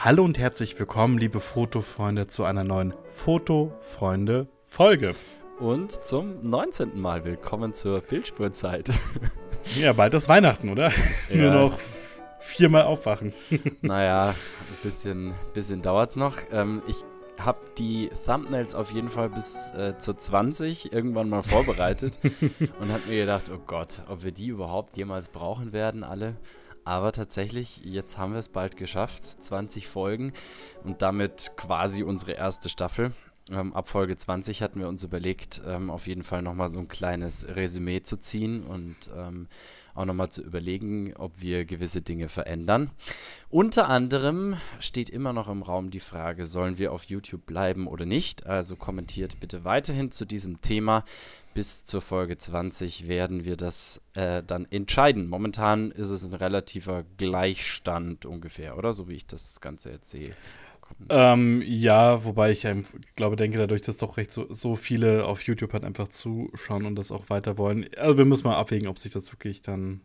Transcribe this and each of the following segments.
Hallo und herzlich willkommen, liebe Fotofreunde, zu einer neuen Fotofreunde-Folge. Und zum 19. Mal willkommen zur Bildspurzeit. Ja, bald ist Weihnachten, oder? Ja. Nur noch viermal aufwachen. Naja, ein bisschen, bisschen dauert es noch. Ähm, ich habe die Thumbnails auf jeden Fall bis äh, zur 20 irgendwann mal vorbereitet und habe mir gedacht, oh Gott, ob wir die überhaupt jemals brauchen werden, alle. Aber tatsächlich, jetzt haben wir es bald geschafft. 20 Folgen und damit quasi unsere erste Staffel. Ähm, ab Folge 20 hatten wir uns überlegt, ähm, auf jeden Fall nochmal so ein kleines Resümee zu ziehen und ähm, auch nochmal zu überlegen, ob wir gewisse Dinge verändern. Unter anderem steht immer noch im Raum die Frage, sollen wir auf YouTube bleiben oder nicht? Also kommentiert bitte weiterhin zu diesem Thema. Bis zur Folge 20 werden wir das äh, dann entscheiden. Momentan ist es ein relativer Gleichstand ungefähr, oder? So wie ich das Ganze jetzt sehe. Ähm, ja, wobei ich glaube, denke, dadurch, dass doch recht so, so viele auf YouTube halt einfach zuschauen und das auch weiter wollen. Also wir müssen mal abwägen, ob sich das wirklich dann,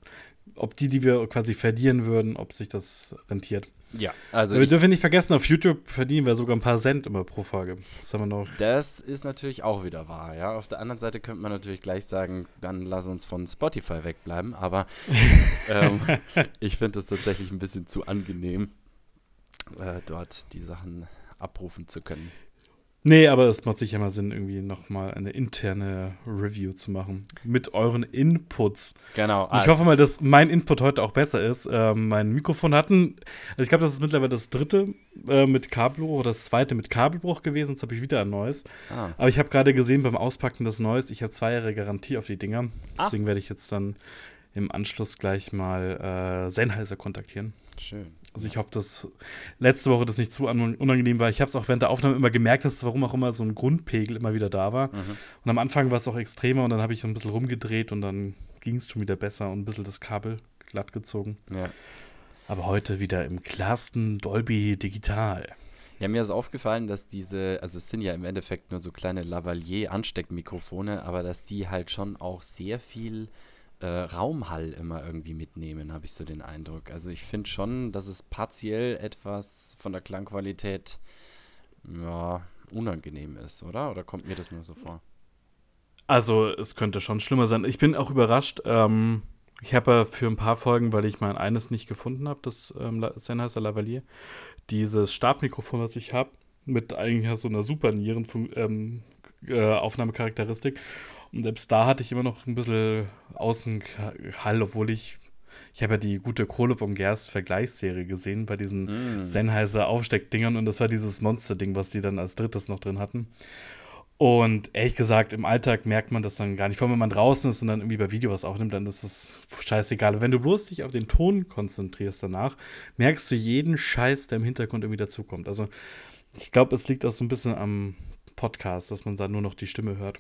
ob die, die wir quasi verlieren würden, ob sich das rentiert. Ja, also. Wir dürfen nicht vergessen, auf YouTube verdienen wir sogar ein paar Cent immer pro Folge. Das haben wir noch. Das ist natürlich auch wieder wahr, ja. Auf der anderen Seite könnte man natürlich gleich sagen, dann lass uns von Spotify wegbleiben, aber ähm, ich finde das tatsächlich ein bisschen zu angenehm äh, dort die Sachen abrufen zu können. Nee, aber es macht sicher mal Sinn, irgendwie nochmal eine interne Review zu machen. Mit euren Inputs. Genau. Und ich hoffe mal, dass mein Input heute auch besser ist. Ähm, mein Mikrofon hatten, also ich glaube, das ist mittlerweile das dritte äh, mit Kabelbruch oder das zweite mit Kabelbruch gewesen. Jetzt habe ich wieder ein neues. Ah. Aber ich habe gerade gesehen beim Auspacken des Neues, ich habe zwei Jahre Garantie auf die Dinger. Ah. Deswegen werde ich jetzt dann im Anschluss gleich mal äh, Sennheiser kontaktieren. Schön. Also ich hoffe, dass letzte Woche das nicht zu unangenehm war. Ich habe es auch während der Aufnahme immer gemerkt, dass warum auch immer so ein Grundpegel immer wieder da war. Mhm. Und am Anfang war es auch extremer und dann habe ich ein bisschen rumgedreht und dann ging es schon wieder besser und ein bisschen das Kabel glatt gezogen. Ja. Aber heute wieder im klarsten Dolby Digital. Ja, mir ist aufgefallen, dass diese, also es sind ja im Endeffekt nur so kleine Lavalier-Ansteckmikrofone, aber dass die halt schon auch sehr viel äh, Raumhall immer irgendwie mitnehmen, habe ich so den Eindruck. Also ich finde schon, dass es partiell etwas von der Klangqualität ja, unangenehm ist, oder? Oder kommt mir das nur so vor? Also es könnte schon schlimmer sein. Ich bin auch überrascht. Ähm, ich habe ja für ein paar Folgen, weil ich mein eines nicht gefunden habe, das ähm, Sennheiser Lavalier, dieses Stabmikrofon, was ich habe, mit eigentlich so einer super Nieren ähm, äh, Aufnahmecharakteristik. Und selbst da hatte ich immer noch ein bisschen Außenhall, obwohl ich ich habe ja die gute Kohle vom Gerst Vergleichsserie gesehen bei diesen mm. Sennheiser Aufsteckdingern und das war dieses Monster-Ding, was die dann als drittes noch drin hatten. Und ehrlich gesagt, im Alltag merkt man das dann gar nicht. Vor allem, wenn man draußen ist und dann irgendwie bei Video was aufnimmt, dann ist es scheißegal. Wenn du bloß dich auf den Ton konzentrierst danach, merkst du jeden Scheiß, der im Hintergrund irgendwie dazukommt. Also, ich glaube, es liegt auch so ein bisschen am Podcast, dass man da nur noch die Stimme hört.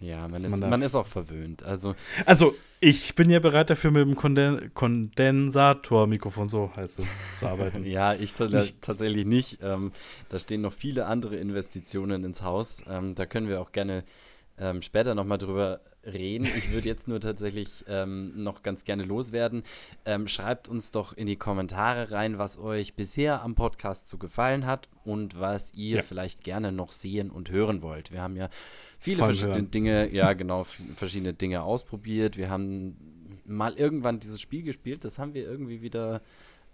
Ja, man, ist, man, man, ist auch verwöhnt. Also, also, ich bin ja bereit dafür, mit dem Konden Kondensatormikrofon, so heißt es, zu arbeiten. ja, ich, ich tatsächlich nicht. Ähm, da stehen noch viele andere Investitionen ins Haus. Ähm, da können wir auch gerne ähm, später nochmal drüber reden. Ich würde jetzt nur tatsächlich ähm, noch ganz gerne loswerden. Ähm, schreibt uns doch in die Kommentare rein, was euch bisher am Podcast so gefallen hat und was ihr ja. vielleicht gerne noch sehen und hören wollt. Wir haben ja viele Voll verschiedene hören. Dinge, ja genau, verschiedene Dinge ausprobiert. Wir haben mal irgendwann dieses Spiel gespielt, das haben wir irgendwie wieder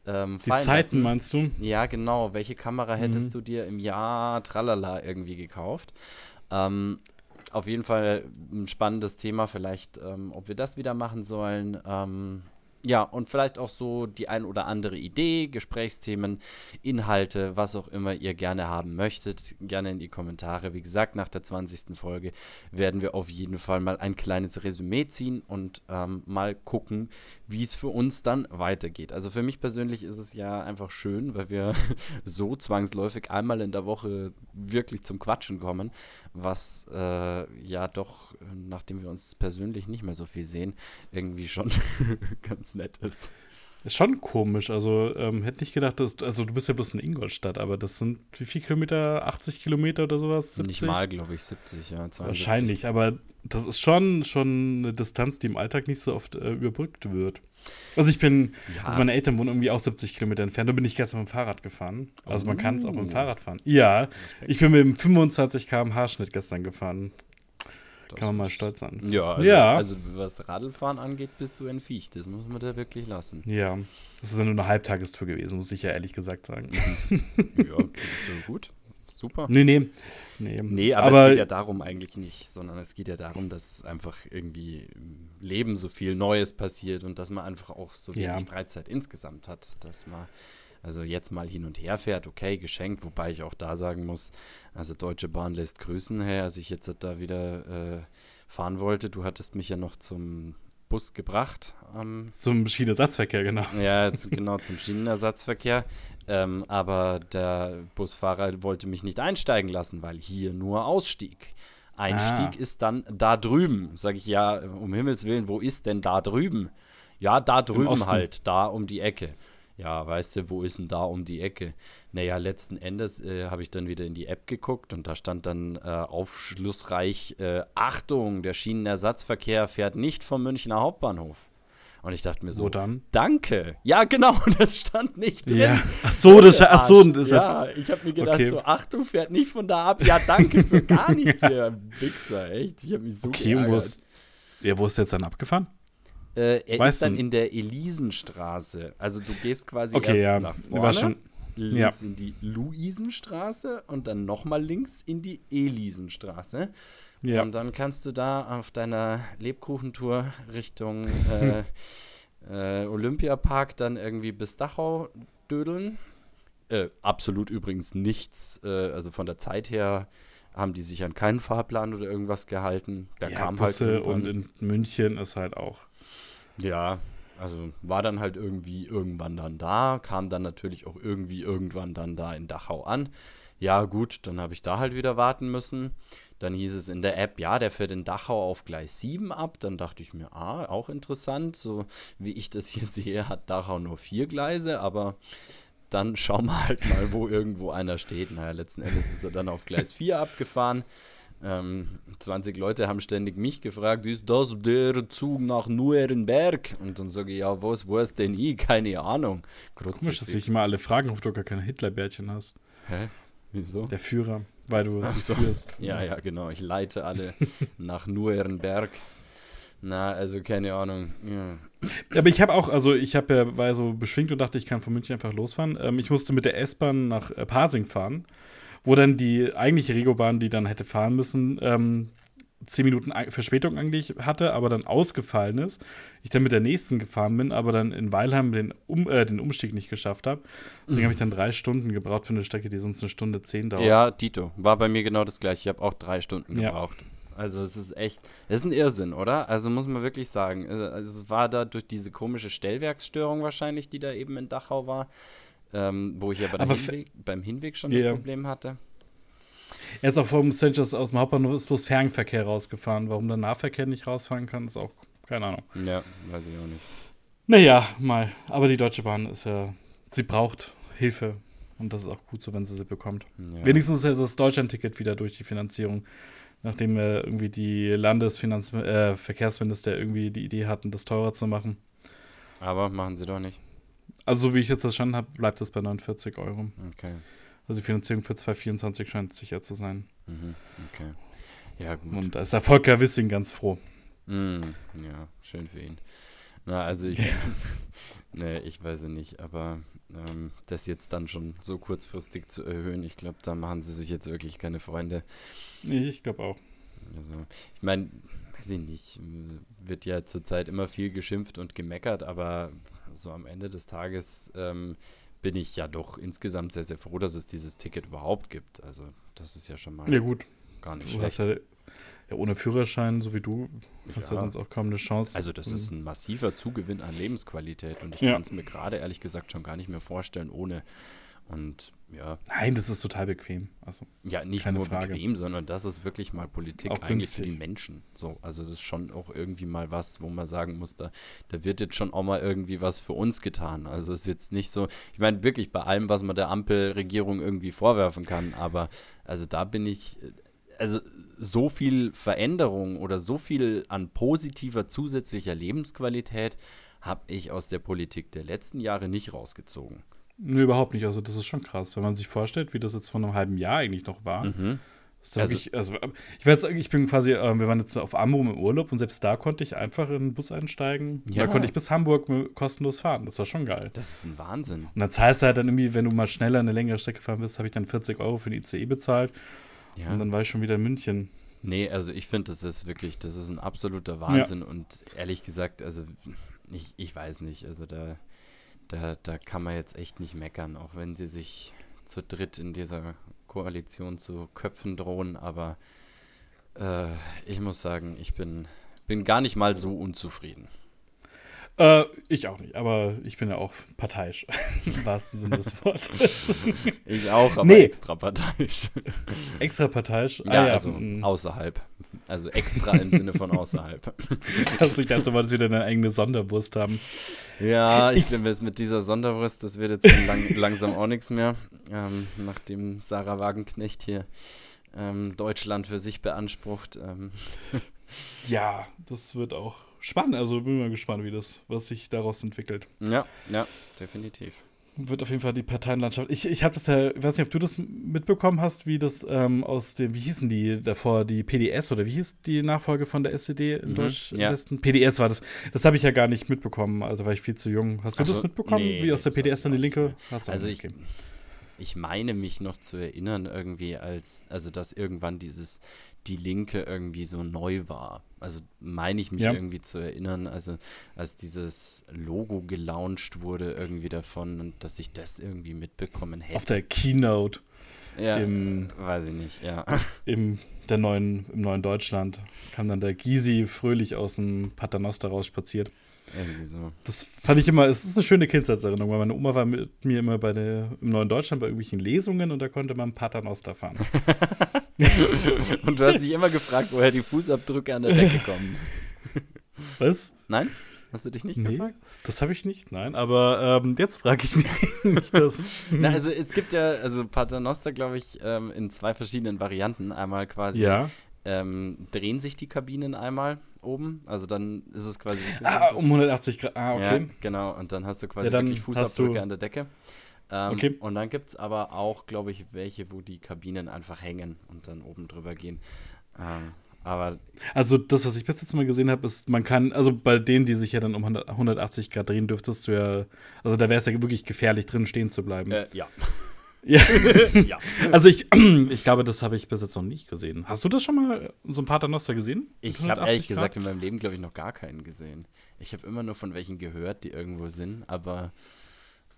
ähm, Die Zeiten lassen. meinst du? Ja, genau. Welche Kamera hättest mhm. du dir im Jahr Tralala irgendwie gekauft? Ähm, auf jeden Fall ein spannendes Thema, vielleicht, ähm, ob wir das wieder machen sollen. Ähm, ja, und vielleicht auch so die ein oder andere Idee, Gesprächsthemen, Inhalte, was auch immer ihr gerne haben möchtet, gerne in die Kommentare. Wie gesagt, nach der 20. Folge werden wir auf jeden Fall mal ein kleines Resümee ziehen und ähm, mal gucken, wie es für uns dann weitergeht. Also für mich persönlich ist es ja einfach schön, weil wir so zwangsläufig einmal in der Woche wirklich zum Quatschen kommen, was äh, ja doch, nachdem wir uns persönlich nicht mehr so viel sehen, irgendwie schon ganz ganz nett ist. Ist schon komisch. Also, ähm, hätte nicht gedacht, dass. Also, du bist ja bloß in Ingolstadt, aber das sind wie viele Kilometer? 80 Kilometer oder sowas? 70? Nicht mal, glaube ich, 70, ja. 72. Wahrscheinlich, aber das ist schon, schon eine Distanz, die im Alltag nicht so oft äh, überbrückt wird. Also ich bin, ja. also meine Eltern wohnen irgendwie auch 70 Kilometer entfernt. Da bin ich gestern mit dem Fahrrad gefahren. Also man kann es auch mit dem oh. Fahrrad fahren. Ja, ich bin mit dem 25 km/h Schnitt gestern gefahren. Das kann man mal stolz sein. Ja, also, ja. also was Radlfahren angeht, bist du ein Viech. Das muss man da wirklich lassen. Ja, das ist ja nur eine Halbtagestour gewesen, muss ich ja ehrlich gesagt sagen. ja, okay, so gut. Super. Nee, nee. Nee, nee aber, aber, es geht ja darum eigentlich nicht, sondern es geht ja darum, dass einfach irgendwie im Leben so viel Neues passiert und dass man einfach auch so wenig ja. Freizeit insgesamt hat, dass man also jetzt mal hin und her fährt, okay, geschenkt, wobei ich auch da sagen muss, also Deutsche Bahn lässt grüßen, hey, als ich jetzt da wieder äh, fahren wollte, du hattest mich ja noch zum Bus gebracht. Ähm, zum Schienenersatzverkehr, genau. Ja, zu, genau, zum Schienenersatzverkehr. Ähm, aber der Busfahrer wollte mich nicht einsteigen lassen, weil hier nur Ausstieg. Einstieg ah. ist dann da drüben. Sag ich, ja, um Himmels Willen, wo ist denn da drüben? Ja, da drüben halt, da um die Ecke ja, weißt du, wo ist denn da um die Ecke? Naja, letzten Endes äh, habe ich dann wieder in die App geguckt und da stand dann äh, aufschlussreich, äh, Achtung, der Schienenersatzverkehr fährt nicht vom Münchner Hauptbahnhof. Und ich dachte mir so, dann? danke. Ja, genau, das stand nicht drin. Ja. Ach so, das, ach so, das ja, ich habe mir gedacht okay. so, Achtung, fährt nicht von da ab. Ja, danke für gar nichts hier, Wichser, echt. Ich habe mich so okay, geärgert. Und wo ist, ja, wo ist der jetzt dann abgefahren? Äh, er weißt ist dann du? in der Elisenstraße. Also du gehst quasi okay, erst ja. nach vorne, schon, links ja. in die Luisenstraße und dann nochmal links in die Elisenstraße. Ja. Und dann kannst du da auf deiner Lebkuchentour Richtung äh, äh, Olympiapark dann irgendwie bis Dachau dödeln. Äh, absolut übrigens nichts, äh, also von der Zeit her haben die sich an keinen Fahrplan oder irgendwas gehalten. Da ja, kam halt Busse halt und in München ist halt auch ja, also war dann halt irgendwie irgendwann dann da, kam dann natürlich auch irgendwie irgendwann dann da in Dachau an. Ja, gut, dann habe ich da halt wieder warten müssen. Dann hieß es in der App, ja, der fährt in Dachau auf Gleis 7 ab. Dann dachte ich mir, ah, auch interessant. So wie ich das hier sehe, hat Dachau nur vier Gleise, aber dann schauen wir halt mal, wo irgendwo einer steht. Naja, letzten Endes ist er dann auf Gleis 4 abgefahren. Ähm, 20 Leute haben ständig mich gefragt, ist das der Zug nach Nuerenberg? Und dann sage ich, ja, was weiß denn ich? Keine Ahnung. Komisch, dass sich immer alle fragen, ob du gar keine Hitlerbärtchen hast. Hä? Wieso? Der Führer, weil du sie so. führst. Ja, ja, genau. Ich leite alle nach Nuerenberg. Na, also keine Ahnung. Ja. Aber ich habe auch, also ich habe ja, war so beschwingt und dachte, ich kann von München einfach losfahren. Ähm, ich musste mit der S-Bahn nach äh, Pasing fahren wo dann die eigentliche Regobahn, die dann hätte fahren müssen, ähm, zehn Minuten Verspätung eigentlich hatte, aber dann ausgefallen ist. Ich dann mit der nächsten gefahren bin, aber dann in Weilheim den, um, äh, den Umstieg nicht geschafft habe. Deswegen mhm. habe ich dann drei Stunden gebraucht für eine Strecke, die sonst eine Stunde zehn dauert. Ja, Dito. War bei mir genau das gleiche. Ich habe auch drei Stunden gebraucht. Ja. Also es ist echt, es ist ein Irrsinn, oder? Also muss man wirklich sagen. Also es war da durch diese komische Stellwerksstörung wahrscheinlich, die da eben in Dachau war ähm, wo ich ja bei Hinweg, beim Hinweg schon yeah. das Problem hatte. Er ist auch vom Sanchez aus dem Hauptbahnhof ist bloß Fernverkehr rausgefahren. Warum der Nahverkehr nicht rausfahren kann, ist auch keine Ahnung. Ja, weiß ich auch nicht. Naja, mal. Aber die Deutsche Bahn ist ja, sie braucht Hilfe. Und das ist auch gut so, wenn sie sie bekommt. Ja. Wenigstens ist das Deutschland-Ticket wieder durch die Finanzierung. Nachdem äh, irgendwie die Landesverkehrsminister äh, irgendwie die Idee hatten, das teurer zu machen. Aber machen sie doch nicht. Also, so wie ich jetzt verstanden habe, bleibt es bei 49 Euro. Okay. Also, die Finanzierung für 2024 scheint sicher zu sein. Mhm. Okay. Ja, gut. Und da ist der Volker Wissing ganz froh. Mm, ja, schön für ihn. Na, also ich. nee, ich weiß es nicht, aber ähm, das jetzt dann schon so kurzfristig zu erhöhen, ich glaube, da machen sie sich jetzt wirklich keine Freunde. Ich glaube auch. Also, ich meine, weiß ich nicht, wird ja zurzeit immer viel geschimpft und gemeckert, aber so am Ende des Tages ähm, bin ich ja doch insgesamt sehr, sehr froh, dass es dieses Ticket überhaupt gibt. Also das ist ja schon mal ja, gut. gar nicht du schlecht. Hast ja, ja, ohne Führerschein, so wie du, hast ja. ja sonst auch kaum eine Chance. Also das ist ein massiver Zugewinn an Lebensqualität und ich ja. kann es mir gerade ehrlich gesagt schon gar nicht mehr vorstellen ohne. Und ja. Nein, das ist total bequem. Also, ja, nicht nur Frage. bequem, sondern das ist wirklich mal Politik auch eigentlich günstig. für die Menschen. So, also das ist schon auch irgendwie mal was, wo man sagen muss, da, da wird jetzt schon auch mal irgendwie was für uns getan. Also es ist jetzt nicht so, ich meine wirklich bei allem, was man der Ampelregierung irgendwie vorwerfen kann, aber also da bin ich, also so viel Veränderung oder so viel an positiver zusätzlicher Lebensqualität habe ich aus der Politik der letzten Jahre nicht rausgezogen. Nö, überhaupt nicht. Also das ist schon krass, wenn man sich vorstellt, wie das jetzt vor einem halben Jahr eigentlich noch war. Mhm. Also, wirklich, also ich werde sagen, ich bin quasi, äh, wir waren jetzt auf Amrum im Urlaub und selbst da konnte ich einfach in den Bus einsteigen. Ja. Da konnte ich bis Hamburg kostenlos fahren. Das war schon geil. Das ist ein Wahnsinn. Und dann zahlst du halt dann irgendwie, wenn du mal schneller eine längere Strecke fahren willst, habe ich dann 40 Euro für die ICE bezahlt. Ja. Und dann war ich schon wieder in München. Nee, also ich finde, das ist wirklich, das ist ein absoluter Wahnsinn. Ja. Und ehrlich gesagt, also ich, ich weiß nicht, also da, da, da kann man jetzt echt nicht meckern, auch wenn sie sich zu dritt in dieser Koalition zu Köpfen drohen, aber äh, ich muss sagen, ich bin, bin gar nicht mal so unzufrieden. Äh, ich auch nicht, aber ich bin ja auch parteiisch, im wahrsten Sinne des Wortes. ich auch, aber nee. extra parteiisch. Extra parteiisch? Ah, ja, ja, also mh. außerhalb. Also extra im Sinne von außerhalb. also ich dachte, du wolltest wieder eine eigene Sonderwurst haben. Ja, ich, bin jetzt mit dieser Sonderwurst, das wird jetzt lang, langsam auch nichts mehr, ähm, nachdem Sarah Wagenknecht hier ähm, Deutschland für sich beansprucht. Ähm. Ja, das wird auch spannend. Also bin mal gespannt, wie das, was sich daraus entwickelt. Ja, ja, definitiv. Wird auf jeden Fall die Parteienlandschaft. Ich, ich habe das ja, ich weiß nicht, ob du das mitbekommen hast, wie das ähm, aus dem, wie hießen die davor, die PDS oder wie hieß die Nachfolge von der SED in mhm, Deutschwesten? Ja. PDS war das. Das habe ich ja gar nicht mitbekommen, also war ich viel zu jung. Hast du so, das mitbekommen, nee, wie aus der PDS dann die Linke? also ich, ich meine mich noch zu erinnern, irgendwie, als, also dass irgendwann dieses Die Linke irgendwie so neu war. Also meine ich mich ja. irgendwie zu erinnern, also als dieses Logo gelauncht wurde irgendwie davon und dass ich das irgendwie mitbekommen hätte. Auf der Keynote. Ja, im, weiß ich nicht, ja. Im, der neuen, Im neuen Deutschland kam dann der Gysi fröhlich aus dem Paternoster raus spaziert. Irgendwie so. Das fand ich immer, es ist eine schöne Kindheitserinnerung, weil meine Oma war mit mir immer bei der, im Neuen Deutschland bei irgendwelchen Lesungen und da konnte man Paternoster fahren. und du hast dich immer gefragt, woher die Fußabdrücke an der Decke kommen. Was? Nein? Hast du dich nicht nee, gefragt? Das habe ich nicht, nein. Aber ähm, jetzt frage ich mich das. Na, also es gibt ja, also Paternoster, glaube ich, ähm, in zwei verschiedenen Varianten. Einmal quasi ja. ähm, drehen sich die Kabinen einmal oben. Also dann ist es quasi. Ah, um 180 Grad. Ah, okay. Ja, genau. Und dann hast du quasi ja, wirklich Fußabdrücke an der Decke. Ähm, okay. Und dann gibt es aber auch, glaube ich, welche, wo die Kabinen einfach hängen und dann oben drüber gehen. Ähm, aber also das, was ich bis jetzt mal gesehen habe, ist, man kann, also bei denen, die sich ja dann um 180 Grad drehen, dürftest du ja, also da wäre es ja wirklich gefährlich, drin stehen zu bleiben. Äh, ja. Ja. ja. Also ich, ich glaube, das habe ich bis jetzt noch nicht gesehen. Hast du das schon mal, so ein Paternoster gesehen? Ich habe ehrlich Grad? gesagt in meinem Leben, glaube ich, noch gar keinen gesehen. Ich habe immer nur von welchen gehört, die irgendwo sind, aber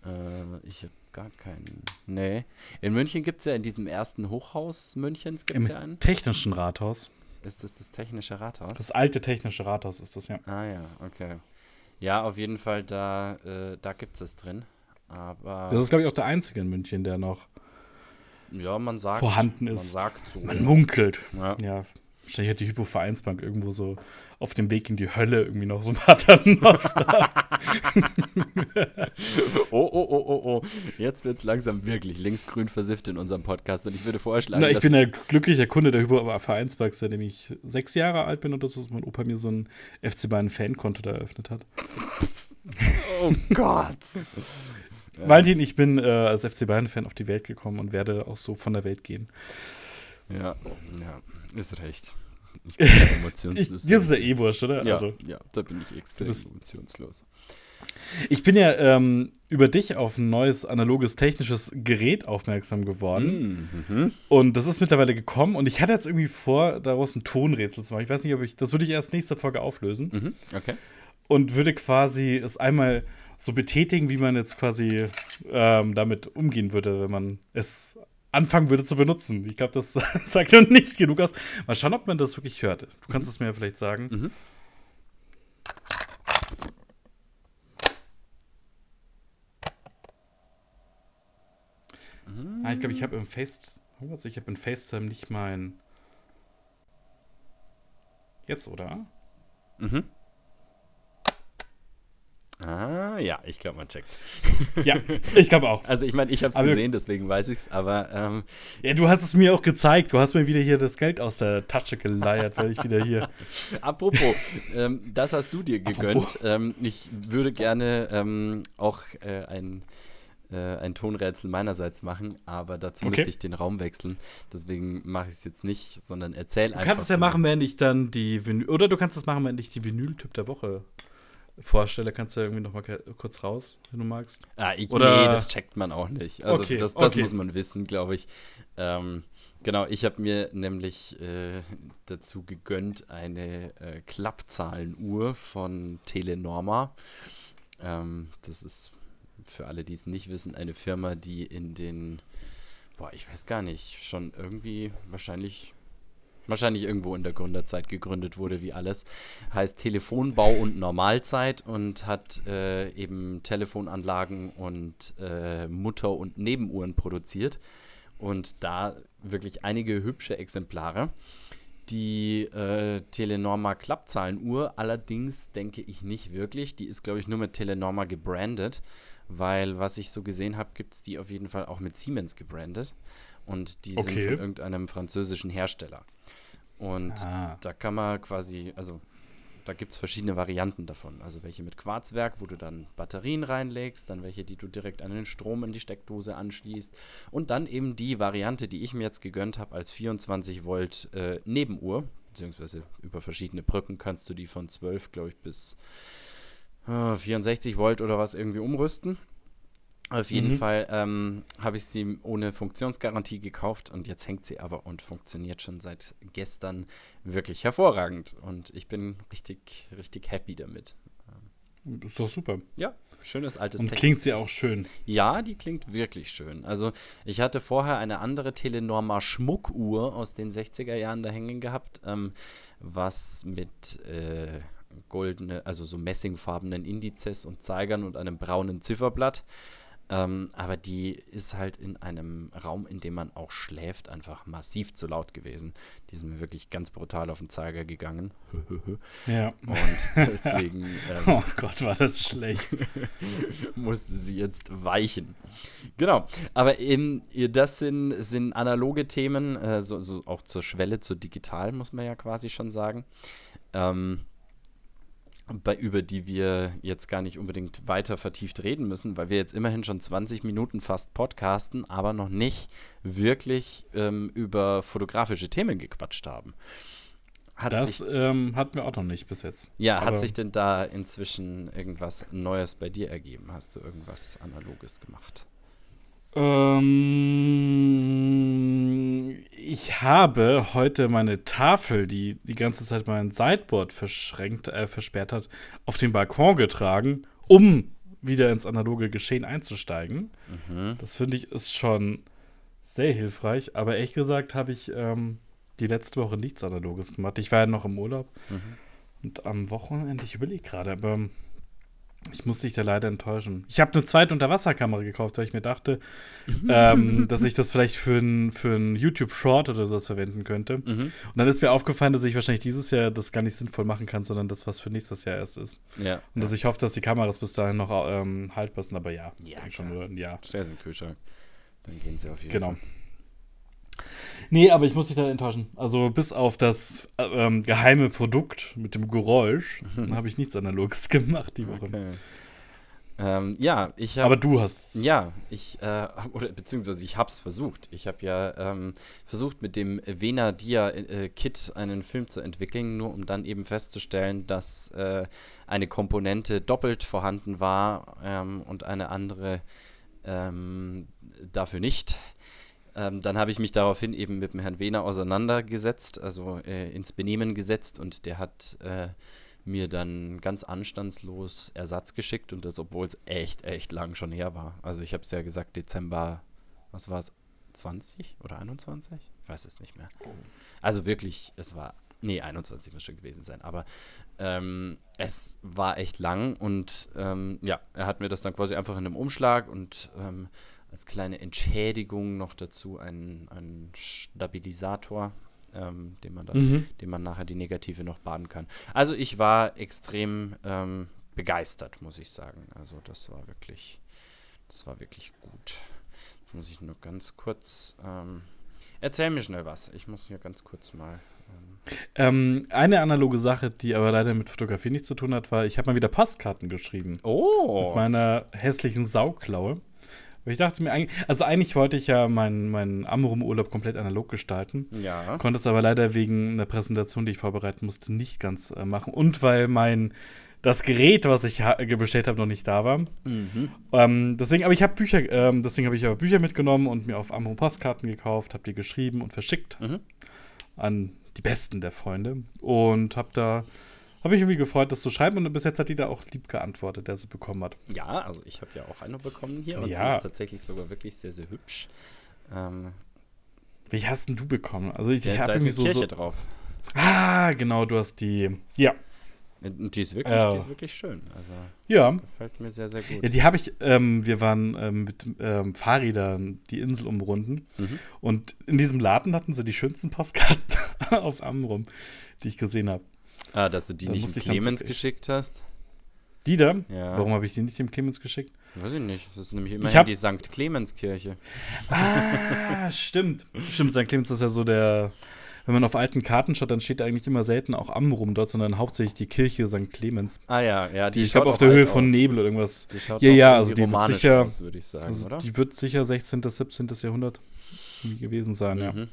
äh, ich habe gar keinen. Nee. In München gibt es ja in diesem ersten Hochhaus Münchens gibt ja einen. Technischen Rathaus. Ist das das technische Rathaus? Das alte technische Rathaus ist das, ja. Ah ja, okay. Ja, auf jeden Fall, da, äh, da gibt es es drin. Aber das ist, glaube ich, auch der einzige in München, der noch ja, man sagt, vorhanden ist. Man sagt so. Man munkelt. Ja. ja. Wahrscheinlich hat die Hypo-Vereinsbank irgendwo so auf dem Weg in die Hölle irgendwie noch so ein paar Paternoster. oh, oh, oh, oh, oh. Jetzt wird es langsam wirklich linksgrün versifft in unserem Podcast und ich würde vorschlagen. Na, ich bin ein glücklicher Kunde der Hypo-Vereinsbank, seitdem ich sechs Jahre alt bin und das ist mein Opa mir so ein FC Bayern Fankonto da eröffnet hat. oh Gott. Ja. Valentin, ich bin äh, als FC Bayern-Fan auf die Welt gekommen und werde auch so von der Welt gehen. Ja, ja, ist recht. Ich bin emotionslos. Dir ist ja eh wurscht, oder? Ja, also, ja, da bin ich extrem emotionslos. Ich bin ja ähm, über dich auf ein neues analoges technisches Gerät aufmerksam geworden. Mhm. Und das ist mittlerweile gekommen. Und ich hatte jetzt irgendwie vor, daraus ein Tonrätsel zu machen. Ich weiß nicht, ob ich. Das würde ich erst nächste Folge auflösen. Mhm. Okay. Und würde quasi es einmal so betätigen, wie man jetzt quasi ähm, damit umgehen würde, wenn man es anfangen würde zu benutzen. Ich glaube, das sagt ja nicht genug aus. Mal schauen, ob man das wirklich hört. Du kannst mhm. es mir ja vielleicht sagen. Mhm. Mhm. Ah, ich glaube, ich habe im Face, ich habe in FaceTime nicht mein. Jetzt, oder? Mhm. Ah. Ja, ich glaube, man checkt's. Ja, ich glaube auch. Also ich meine, ich habe es gesehen, deswegen weiß ich es, aber ähm, Ja, du hast es mir auch gezeigt. Du hast mir wieder hier das Geld aus der Tasche geleiert, weil ich wieder hier. Apropos, ähm, das hast du dir gegönnt. Ähm, ich würde gerne ähm, auch äh, ein, äh, ein Tonrätsel meinerseits machen, aber dazu Okay. müsste ich den Raum wechseln. Deswegen mache ich es jetzt nicht, sondern erzähl Du einfach. kannst es ja machen, während ich dann die Vinyl. Oder du kannst es machen, während ich die Vinyl-Typ der Woche vorstelle. Kannst du ja irgendwie noch mal kurz raus, wenn du magst. Ah, ich, Oder- nee, das checkt man auch nicht. Also Okay, das, das okay. muss man wissen, glaube ich. Ähm, genau, ich habe mir nämlich äh, dazu gegönnt eine äh, Klappzahlenuhr von Telenorma. Ähm, das ist für alle, die es nicht wissen, eine Firma, die in den, boah, ich weiß gar nicht, schon irgendwie wahrscheinlich wahrscheinlich irgendwo in der Gründerzeit gegründet wurde, wie alles. Heißt Telefonbau und Normalzeit und hat äh, eben Telefonanlagen und äh, Mutter- und Nebenuhren produziert. Und da wirklich einige hübsche Exemplare. Die äh, Telenorma Klappzahlenuhr allerdings denke ich nicht wirklich. Die ist, glaube ich, nur mit Telenorma gebrandet, weil was ich so gesehen habe, gibt es die auf jeden Fall auch mit Siemens gebrandet. Und die sind Okay. von irgendeinem französischen Hersteller. Und Ah. da kann man quasi, also da gibt es verschiedene Varianten davon. Also welche mit Quarzwerk, wo du dann Batterien reinlegst, dann welche, die du direkt an den Strom in die Steckdose anschließt. Und dann eben die Variante, die ich mir jetzt gegönnt habe, als 24 Volt äh, Nebenuhr, beziehungsweise über verschiedene Brücken kannst du die von 12, glaube ich, bis äh, 64 Volt oder was irgendwie umrüsten. Auf jeden Mhm. Fall ähm, habe ich sie ohne Funktionsgarantie gekauft und jetzt hängt sie aber und funktioniert schon seit gestern wirklich hervorragend. Und ich bin richtig, richtig happy damit. Ist doch super. Ja, schönes altes Und Technik. klingt sie auch schön. Ja, die klingt wirklich schön. Also ich hatte vorher eine andere Telenorma Schmuckuhr aus den 60er Jahren da hängen gehabt, ähm, was mit äh, goldene, also so messingfarbenen Indizes und Zeigern und einem braunen Zifferblatt. Ähm, aber die ist halt in einem Raum, in dem man auch schläft, einfach massiv zu laut gewesen. Die ist mir wirklich ganz brutal auf den Zeiger gegangen. Ja. Und deswegen ähm, Oh Gott, war das schlecht. musste sie jetzt weichen. Genau, aber eben, das sind, sind analoge Themen, äh, so, so auch zur Schwelle, zur digital, muss man ja quasi schon sagen. Ähm, bei, über die wir jetzt gar nicht unbedingt weiter vertieft reden müssen, weil wir jetzt immerhin schon 20 Minuten fast podcasten, aber noch nicht wirklich ähm, über fotografische Themen gequatscht haben. Hat Das sich, ähm, hatten wir auch noch nicht bis jetzt. ja, hat aber- sich denn da inzwischen irgendwas Neues bei dir ergeben? Hast du irgendwas Analoges gemacht? Ähm, ich habe heute meine Tafel, die die ganze Zeit mein Sideboard verschränkt, äh, versperrt hat, auf den Balkon getragen, um wieder ins analoge Geschehen einzusteigen. Mhm. Das finde ich ist schon sehr hilfreich. Aber ehrlich gesagt habe ich ähm, die letzte Woche nichts Analoges gemacht. Ich war ja noch im Urlaub Mhm. und am Wochenende, ich überlege gerade, aber ich muss dich da leider enttäuschen. Ich habe eine zweite Unterwasserkamera gekauft, weil ich mir dachte, ähm, dass ich das vielleicht für ein, für ein YouTube-Short oder sowas verwenden könnte. Mhm. Und dann ist mir aufgefallen, dass ich wahrscheinlich dieses Jahr das gar nicht sinnvoll machen kann, sondern das, was für nächstes Jahr erst ist. Ja. Und dass ich hoffe, dass die Kameras bis dahin noch ähm, haltbar sind, aber ja, Ja, schon klar. nur ein Jahr. Stell sie im Kühlschrank. Dann gehen sie auf jeden Genau. Fall. Nee, aber ich muss dich da enttäuschen. Also bis auf das äh, ähm, geheime Produkt mit dem Geräusch habe ich nichts Analoges gemacht die Woche. Okay. Ähm, ja, ich habe. Aber du hast. Ja, ich, äh, oder beziehungsweise ich hab's versucht. Ich habe ja ähm, versucht, mit dem Vena Dia äh, Kit einen Film zu entwickeln, nur um dann eben festzustellen, dass äh, eine Komponente doppelt vorhanden war ähm, und eine andere ähm, dafür nicht. Ähm, dann habe ich mich daraufhin eben mit dem Herrn Wehner auseinandergesetzt, also äh, ins Benehmen gesetzt und der hat äh, mir dann ganz anstandslos Ersatz geschickt und das, obwohl es echt, echt lang schon her war. Also ich habe es ja gesagt, Dezember, was war es, 20 oder 21? Ich weiß es nicht mehr. Also wirklich, es war, nee, 21 muss schon gewesen sein, aber ähm, es war echt lang und ähm, ja, er hat mir das dann quasi einfach in einem Umschlag und ähm, als kleine Entschädigung noch dazu einen, einen Stabilisator, ähm, den man dann Mhm. den man nachher die Negative noch baden kann. Also ich war extrem ähm, begeistert, muss ich sagen. Also das war wirklich, das war wirklich gut. Jetzt muss ich nur ganz kurz, ähm, erzähl mir schnell was. Ich muss hier ganz kurz mal. Ähm, eine analoge Sache, die aber leider mit Fotografie nichts zu tun hat, war, ich habe mal wieder Postkarten geschrieben. Oh! Mit meiner hässlichen Sauklaue. Weil ich dachte mir eigentlich, also eigentlich wollte ich ja meinen, meinen Amrum-Urlaub komplett analog gestalten. Ja. Konnte es aber leider wegen einer Präsentation, die ich vorbereiten musste, nicht ganz äh, machen. Und weil mein das Gerät, was ich bestellt habe, noch nicht da war. Mhm. Ähm, deswegen, aber ich habe Bücher, ähm, deswegen habe ich aber Bücher mitgenommen und mir auf Amrum Postkarten gekauft, habe die geschrieben und verschickt Mhm. an die besten der Freunde und habe da habe ich irgendwie gefreut, das zu schreiben und bis jetzt hat die da auch lieb geantwortet, der sie bekommen hat. Ja, also ich habe ja auch eine bekommen hier und Ja. sie ist tatsächlich sogar wirklich sehr, sehr hübsch. Ähm, Wie hast denn du bekommen? Also ich, ja, ich habe ist irgendwie so, so drauf. Ah, genau, du hast die Ja, die ist wirklich, Ja. die ist wirklich schön. Also ja. gefällt mir sehr, sehr gut. Ja, die habe ich, ähm, wir waren ähm, mit ähm, Fahrrädern die Insel umrunden Mhm. und in diesem Laden hatten sie die schönsten Postkarten auf Amrum, die ich gesehen habe. Ah, dass du die Da nicht dem dann Clemens geschickt hast? Die da? Ja. Warum habe ich die nicht dem Clemens geschickt? Weiß ich nicht. Das ist nämlich immerhin die St. Clemens-Kirche. Ah, stimmt. Stimmt, St. Clemens ist ja so der, wenn man auf alten Karten schaut, dann steht da eigentlich immer selten auch Amrum dort, sondern hauptsächlich die Kirche St. Clemens. Ah ja, ja, die, Die, ich glaube, auf der Höhe von aus. Nebel oder irgendwas. Die schaut Ja, ja, also die wird sicher- aus, würde ich sagen, Also, oder? die wird sicher 16., 17. Jahrhundert gewesen sein, ja. Mhm, mhm.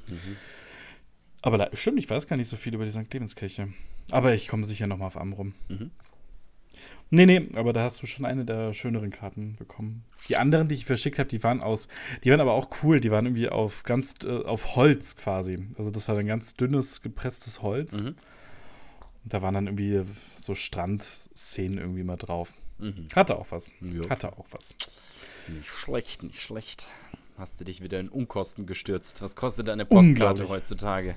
Aber da, stimmt, ich weiß gar nicht so viel über die St. Clemenskirche. Aber ich komme sicher nochmal auf Amrum. Mhm. Nee, nee, aber da hast du schon eine der schöneren Karten bekommen. Die anderen, die ich verschickt habe, die waren aus, die waren aber auch cool, die waren irgendwie auf ganz, äh, auf Holz quasi. Also das war ein ganz dünnes, gepresstes Holz. Mhm. Und da waren dann irgendwie so Strandszenen irgendwie mal drauf. Mhm. Hatte auch was. Ja. Hatte auch was. Nicht schlecht, nicht schlecht. Hast du dich wieder in Unkosten gestürzt? Was kostet eine Postkarte heutzutage?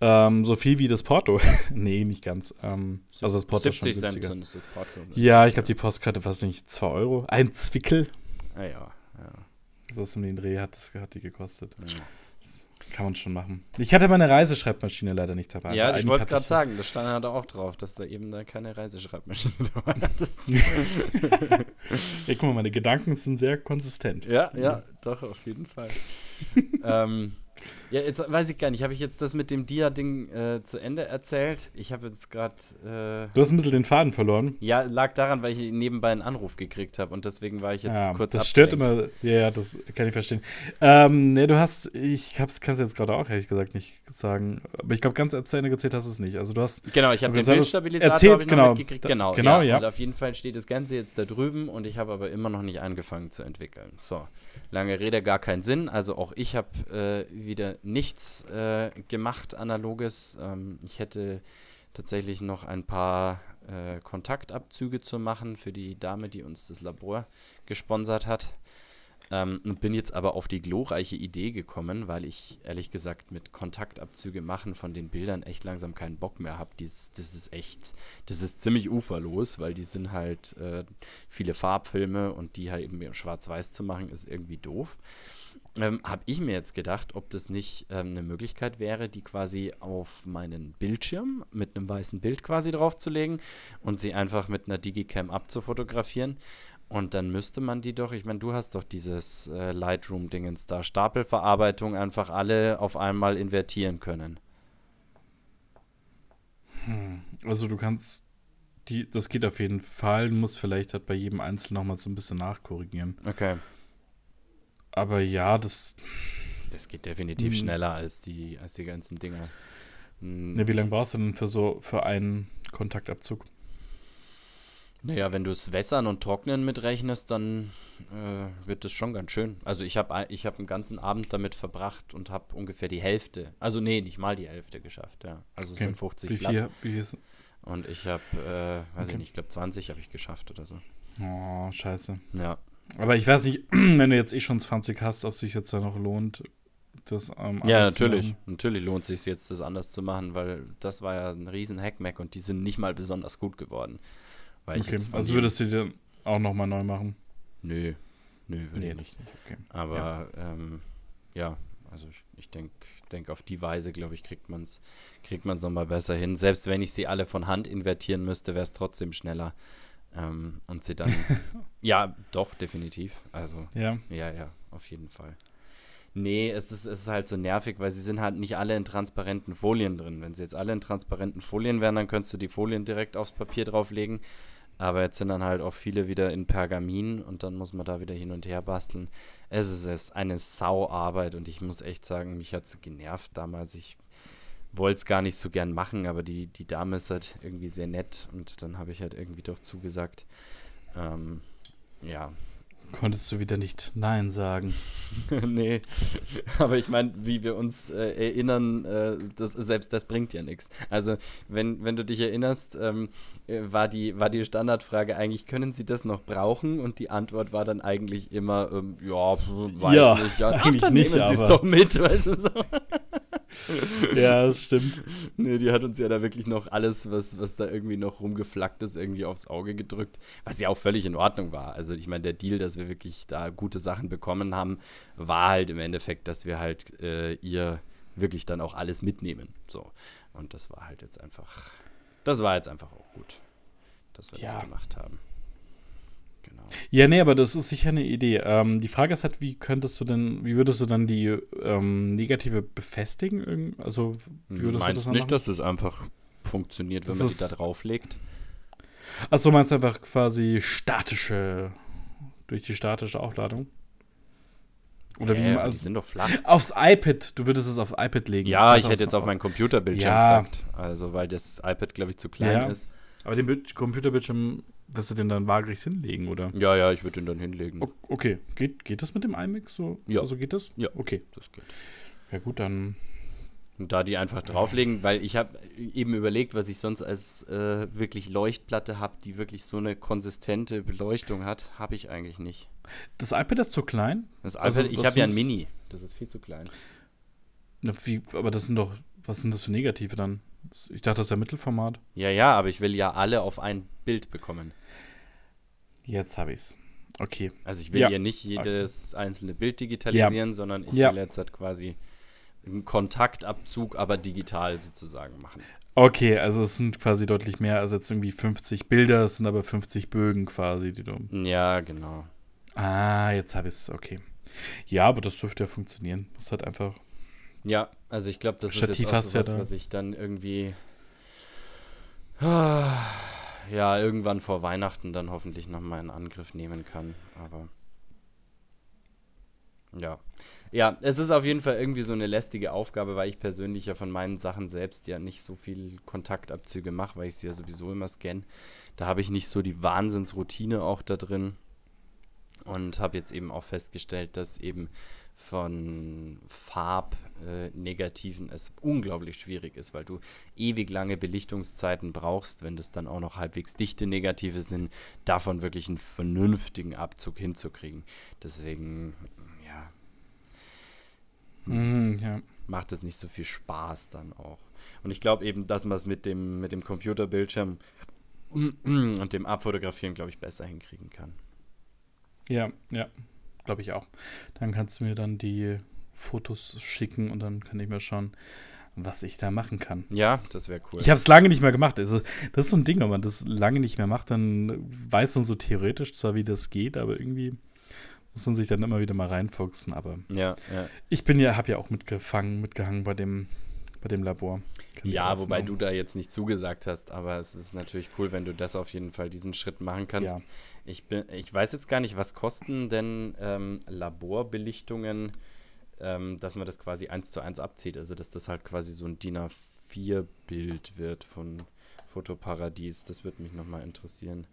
Ähm, so viel wie das Porto. nee, nicht ganz. Ähm, also das Porto ist schon 70 Cent günstiger. sind das Porto. ne? Ja, ich glaube, die Postkarte, was nicht, 2 Euro. Ein Zwickel. Ah, ja, ja. So ist um den Dreh hat, das, hat die gekostet. Ja. Kann man schon machen. Ich hatte meine Reiseschreibmaschine leider nicht dabei. Ja, ich wollte es gerade sagen, das stand ja da auch drauf, dass da eben da keine Reiseschreibmaschine dabei hattest. Ja, guck mal, meine Gedanken sind sehr konsistent. ja, ja, doch, auf jeden Fall. ähm, ja, jetzt weiß ich gar nicht, habe ich jetzt das mit dem Dia-Ding äh, zu Ende erzählt? Ich habe jetzt gerade. Äh, Du hast ein bisschen den Faden verloren. ja, lag daran, weil ich nebenbei einen Anruf gekriegt habe und deswegen war ich jetzt ja, kurz das stört abgelenkt. immer. Ja, das kann ich verstehen. Ähm, ne, du hast, ich kann es jetzt gerade auch ehrlich gesagt nicht sagen, aber ich glaube, ganz zu Ende gezählt hast du es nicht. Also du hast, Genau, ich habe den Bildstabilisator erzählt, ich genau. mitgekriegt. Genau, genau, ja. ja. Und auf jeden Fall steht das Ganze jetzt da drüben und ich habe aber immer noch nicht angefangen zu entwickeln. So, lange Rede, gar keinen Sinn. Also auch ich habe äh, wieder nichts äh, gemacht, analoges. Ähm, ich hätte tatsächlich noch ein paar äh, Kontaktabzüge zu machen für die Dame, die uns das Labor gesponsert hat. Ähm, und bin jetzt aber auf die glorreiche Idee gekommen, weil ich ehrlich gesagt mit Kontaktabzüge machen von den Bildern echt langsam keinen Bock mehr habe. Das ist echt, das ist ziemlich uferlos, weil die sind halt äh, viele Farbfilme und die halt eben schwarz-weiß zu machen, ist irgendwie doof. Ähm, habe ich mir jetzt gedacht, ob das nicht ähm, eine Möglichkeit wäre, die quasi auf meinen Bildschirm mit einem weißen Bild quasi draufzulegen und sie einfach mit einer Digicam abzufotografieren. Und dann müsste man die doch, ich meine, du hast doch dieses äh, Lightroom-Dingens da, Stapelverarbeitung einfach alle auf einmal invertieren können. also du kannst, die, das geht auf jeden Fall, du musst vielleicht halt bei jedem Einzelnen nochmal so ein bisschen nachkorrigieren. Okay. Aber ja, das, Das geht definitiv Hm. schneller als die, als die ganzen Dinger. Hm, ne, wie lange brauchst du denn für so, für einen Kontaktabzug? Naja, wenn du es wässern und trocknen mitrechnest, dann äh, wird das schon ganz schön. Also ich habe ich hab einen ganzen Abend damit verbracht und habe ungefähr die Hälfte, also nee, nicht mal die Hälfte geschafft, ja. Also es Okay. sind 50 Wie viel, wie viel Und ich habe, äh, weiß Okay. ich nicht, ich glaube 20 habe ich geschafft oder so. oh, scheiße. Ja. Aber ich weiß nicht, wenn du jetzt eh schon 20 hast, ob sich jetzt da noch lohnt, das ähm, Ja, natürlich. Natürlich lohnt es sich jetzt, das anders zu machen, weil das war ja ein riesen Hackmack und die sind nicht mal besonders gut geworden. Okay, also würdest du die dann auch nochmal neu machen? Nö, nö, würde ich nicht. nicht. Okay. Aber ähm, ja, Also ich, ich denke, denk auf die Weise, glaube ich, kriegt man es kriegt man's nochmal besser hin. Selbst wenn ich sie alle von Hand invertieren müsste, wäre es trotzdem schneller. Ähm, und sie dann. ja, doch, definitiv. Also, Ja. ja, ja, auf jeden Fall. Nee, es ist, es ist halt so nervig, weil sie sind halt nicht alle in transparenten Folien drin. Wenn sie jetzt alle in transparenten Folien wären, dann könntest du die Folien direkt aufs Papier drauflegen. Aber jetzt sind dann halt auch viele wieder in Pergamin und dann muss man da wieder hin und her basteln. Es ist, es ist eine Sauarbeit und ich muss echt sagen, mich hat es genervt damals. Ich wollte es gar nicht so gern machen, aber die, die Dame ist halt irgendwie sehr nett und dann habe ich halt irgendwie doch zugesagt. Ähm, ja, Konntest du wieder nicht Nein sagen. nee, aber ich meine, wie wir uns äh, erinnern, äh, das, selbst das bringt ja nichts. Also, wenn, wenn du dich erinnerst, ähm, äh, war, die, war die Standardfrage eigentlich, können Sie das noch brauchen? Und die Antwort war dann eigentlich immer, ähm, ja, weiß Ja, nicht. Ja, eigentlich dann nicht, nehmen Sie es doch mit, weißt du so. Ja, das stimmt. Nee, die hat uns ja da wirklich noch alles, was, was da irgendwie noch rumgeflackt ist, irgendwie aufs Auge gedrückt. Was ja auch völlig in Ordnung war. Also ich meine, der Deal, dass wir wirklich da gute Sachen bekommen haben, war halt im Endeffekt, dass wir halt äh, ihr wirklich dann auch alles mitnehmen. So. Und das war halt jetzt einfach, das war jetzt einfach auch gut, dass wir Ja. das gemacht haben. Ja, nee, aber das ist sicher eine Idee. Ähm, die Frage ist halt, wie könntest du denn, wie würdest du dann die ähm, negative befestigen? Irgend- Also, wie würdest Meinst du das dann nicht, machen? dass es einfach funktioniert, wenn Das man die da drauflegt? Achso, meinst du einfach quasi statische, durch die statische Aufladung? Oder wie Ja, man, die also, sind doch flach. aufs iPad, du würdest es aufs iPad legen. Ja, ich dachte, hätte jetzt auf mein Computerbildschirm Ja. gesagt. Also, weil das iPad, glaube ich, zu klein Ja. ist. Aber den Bild Computerbildschirm wirst du den dann waagerecht hinlegen, oder? Ja, ja, ich würde ihn dann hinlegen. O- Okay, geht, geht das mit dem iMac so? Ja. Also geht das? Ja. Okay. Das geht. Ja gut, dann. Und da die einfach drauflegen, weil ich habe eben überlegt, was ich sonst als äh, wirklich Leuchtplatte habe, die wirklich so eine konsistente Beleuchtung hat, habe ich eigentlich nicht. Das iPad ist zu klein? Das Also, iPad, ich was habe ja ein Mini. Das ist viel zu klein. Na, wie, aber das sind doch. Was sind das für Negative dann? Ich dachte, das ist ja Mittelformat. Ja, ja, aber ich will ja alle auf ein Bild bekommen. Jetzt habe ich's. Okay. Also ich will Ja. ja nicht jedes einzelne Bild digitalisieren, sondern ich Ja. will jetzt halt quasi einen Kontaktabzug, aber digital sozusagen machen. Okay, also es sind quasi deutlich mehr als jetzt irgendwie 50 Bilder, es sind aber 50 Bögen quasi, die du. Ja, genau. Ah, jetzt habe ich es, okay. Ja, aber das dürfte ja funktionieren. Muss halt einfach. Ja, also ich glaube, das Stativ ist jetzt auch ja sowas, da. was ich dann irgendwie ja, irgendwann vor Weihnachten dann hoffentlich nochmal in Angriff nehmen kann. Aber ja. Ja, es ist auf jeden Fall irgendwie so eine lästige Aufgabe, weil ich persönlich ja von meinen Sachen selbst ja nicht so viel Kontaktabzüge mache, weil ich sie ja sowieso immer scanne. Da habe ich nicht so die Wahnsinnsroutine auch da drin. Und habe jetzt eben auch festgestellt, dass eben von Farbnegativen es unglaublich schwierig ist, weil du ewig lange Belichtungszeiten brauchst, wenn das dann auch noch halbwegs dichte Negative sind, davon wirklich einen vernünftigen Abzug hinzukriegen. Deswegen, ja, Mhm, ja. macht es nicht so viel Spaß dann auch. Und ich glaube eben, dass man es mit dem, mit dem Computerbildschirm und dem Abfotografieren, glaube ich, besser hinkriegen kann. Ja, ja. Glaube ich auch. Dann kannst du mir dann die Fotos schicken und dann kann ich mal schauen, was ich da machen kann. Ja, das wäre cool. Ich habe es lange nicht mehr gemacht. Also, das ist so ein Ding, wenn man das lange nicht mehr macht, dann weiß man so theoretisch zwar, wie das geht, aber irgendwie muss man sich dann immer wieder mal reinfuchsen. Aber Ja, ja. ich bin ja, habe ja auch mitgefangen, mitgehangen bei dem, bei dem Labor. Kann Ja, wobei machen. du da jetzt nicht zugesagt hast, aber es ist natürlich cool, wenn du das auf jeden Fall diesen Schritt machen kannst. Ja. Ich, bin, ich weiß jetzt gar nicht, was kosten denn ähm, Laborbelichtungen, ähm, dass man das quasi eins zu eins abzieht. Also, dass das halt quasi so ein DIN A4-Bild wird von Fotoparadies. Das würde mich nochmal interessieren.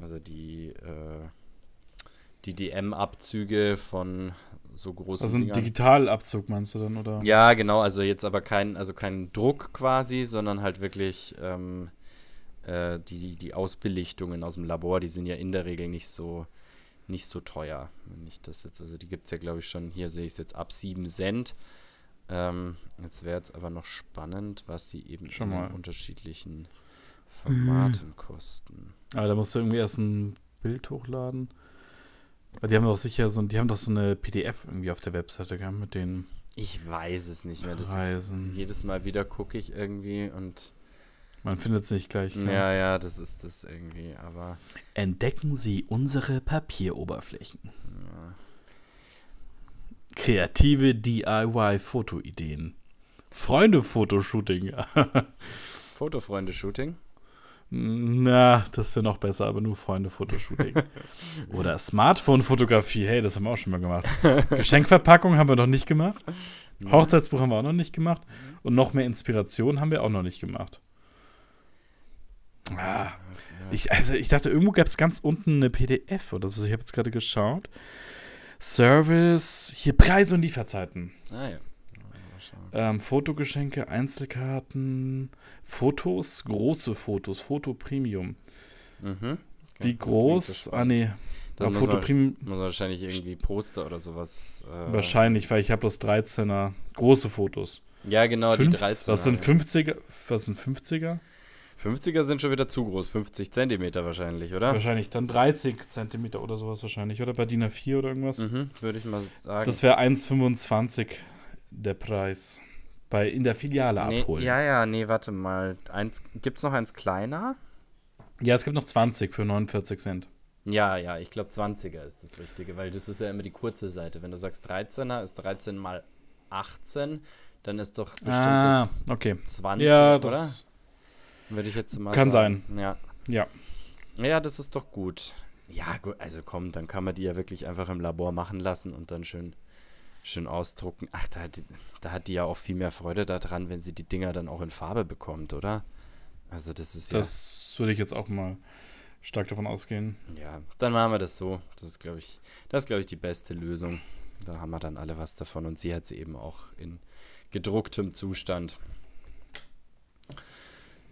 Also die, äh, die DM-Abzüge von so großen Also ein Dingern. Digitalabzug meinst du dann, oder? Ja, genau, also jetzt aber kein, also kein Druck quasi, sondern halt wirklich ähm, äh, die, die Ausbelichtungen aus dem Labor, die sind ja in der Regel nicht so, nicht so teuer. Wenn ich das jetzt, also die gibt es ja, glaube ich, schon, hier sehe ich es jetzt ab 7 Cent. Ähm, jetzt wäre es aber noch spannend, was sie eben Schon in mal. unterschiedlichen Formaten kosten. Aber da musst du irgendwie erst ein Bild hochladen. Weil die haben doch sicher so, die haben doch so eine PDF irgendwie auf der Webseite, gell, mit den. Ich weiß es nicht mehr. Das Reisen. jedes Mal wieder gucke ich irgendwie und. Man findet es nicht gleich. klar. Ja, ja, das ist das irgendwie, aber. Entdecken Sie unsere Papieroberflächen. Ja. Kreative DIY-Fotoideen. Freunde-Fotoshooting. Fotofreunde-Shooting. Na, das wäre noch besser, aber nur Freunde-Fotoshooting. Oder Smartphone-Fotografie. Hey, das haben wir auch schon mal gemacht. Geschenkverpackung haben wir noch nicht gemacht. Hochzeitsbuch haben wir auch noch nicht gemacht. Und noch mehr Inspiration haben wir auch noch nicht gemacht. Ah, ich, also ich dachte, irgendwo gab es ganz unten eine PDF oder so. Ich habe jetzt gerade geschaut. Service, hier Preise und Lieferzeiten. Ah ja. Ähm, Fotogeschenke, Einzelkarten, Fotos, große Fotos, Foto Premium. Mhm. Wie groß? Ah, nee. Dann Bei muss Foto man- Premium Muss wahrscheinlich irgendwie Poster oder sowas. Äh, wahrscheinlich, weil ich habe bloß 13er große Fotos. Ja, genau, die 50, 13. was sind 50er? Was sind 50er? 50er sind schon wieder zu groß. 50 Zentimeter wahrscheinlich, oder? Wahrscheinlich dann 30 Zentimeter oder sowas wahrscheinlich. Oder bei DIN A4 oder irgendwas. Mhm, würde ich mal sagen. Das wäre 1,25 der Preis. Bei, in der Filiale nee, abholen. Ja, ja, nee, warte mal. Eins, gibt's noch eins kleiner? ja, es gibt noch 20 für 49 Cent. Ja, ja, ich glaube 20er ist das Richtige, weil das ist ja immer die kurze Seite. Wenn du sagst 13er ist 13 mal 18, dann ist doch bestimmt ah, das okay. 20, Ja, oder? Würde ich jetzt mal kann sagen. Ja. Ja. Ja, das ist doch gut. Ja, gut, also komm, dann kann man die ja wirklich einfach im Labor machen lassen und dann schön, schön ausdrucken. Ach, da hat, die, da hat die ja auch viel mehr Freude daran, wenn sie die Dinger dann auch in Farbe bekommt, oder? Also das ist Das würde ich jetzt auch mal stark davon ausgehen. ja. Ja, dann machen wir das so. Das ist, glaube ich, das ist, glaube ich, die beste Lösung. Da haben wir dann alle was davon und sie hat sie eben auch in gedrucktem Zustand.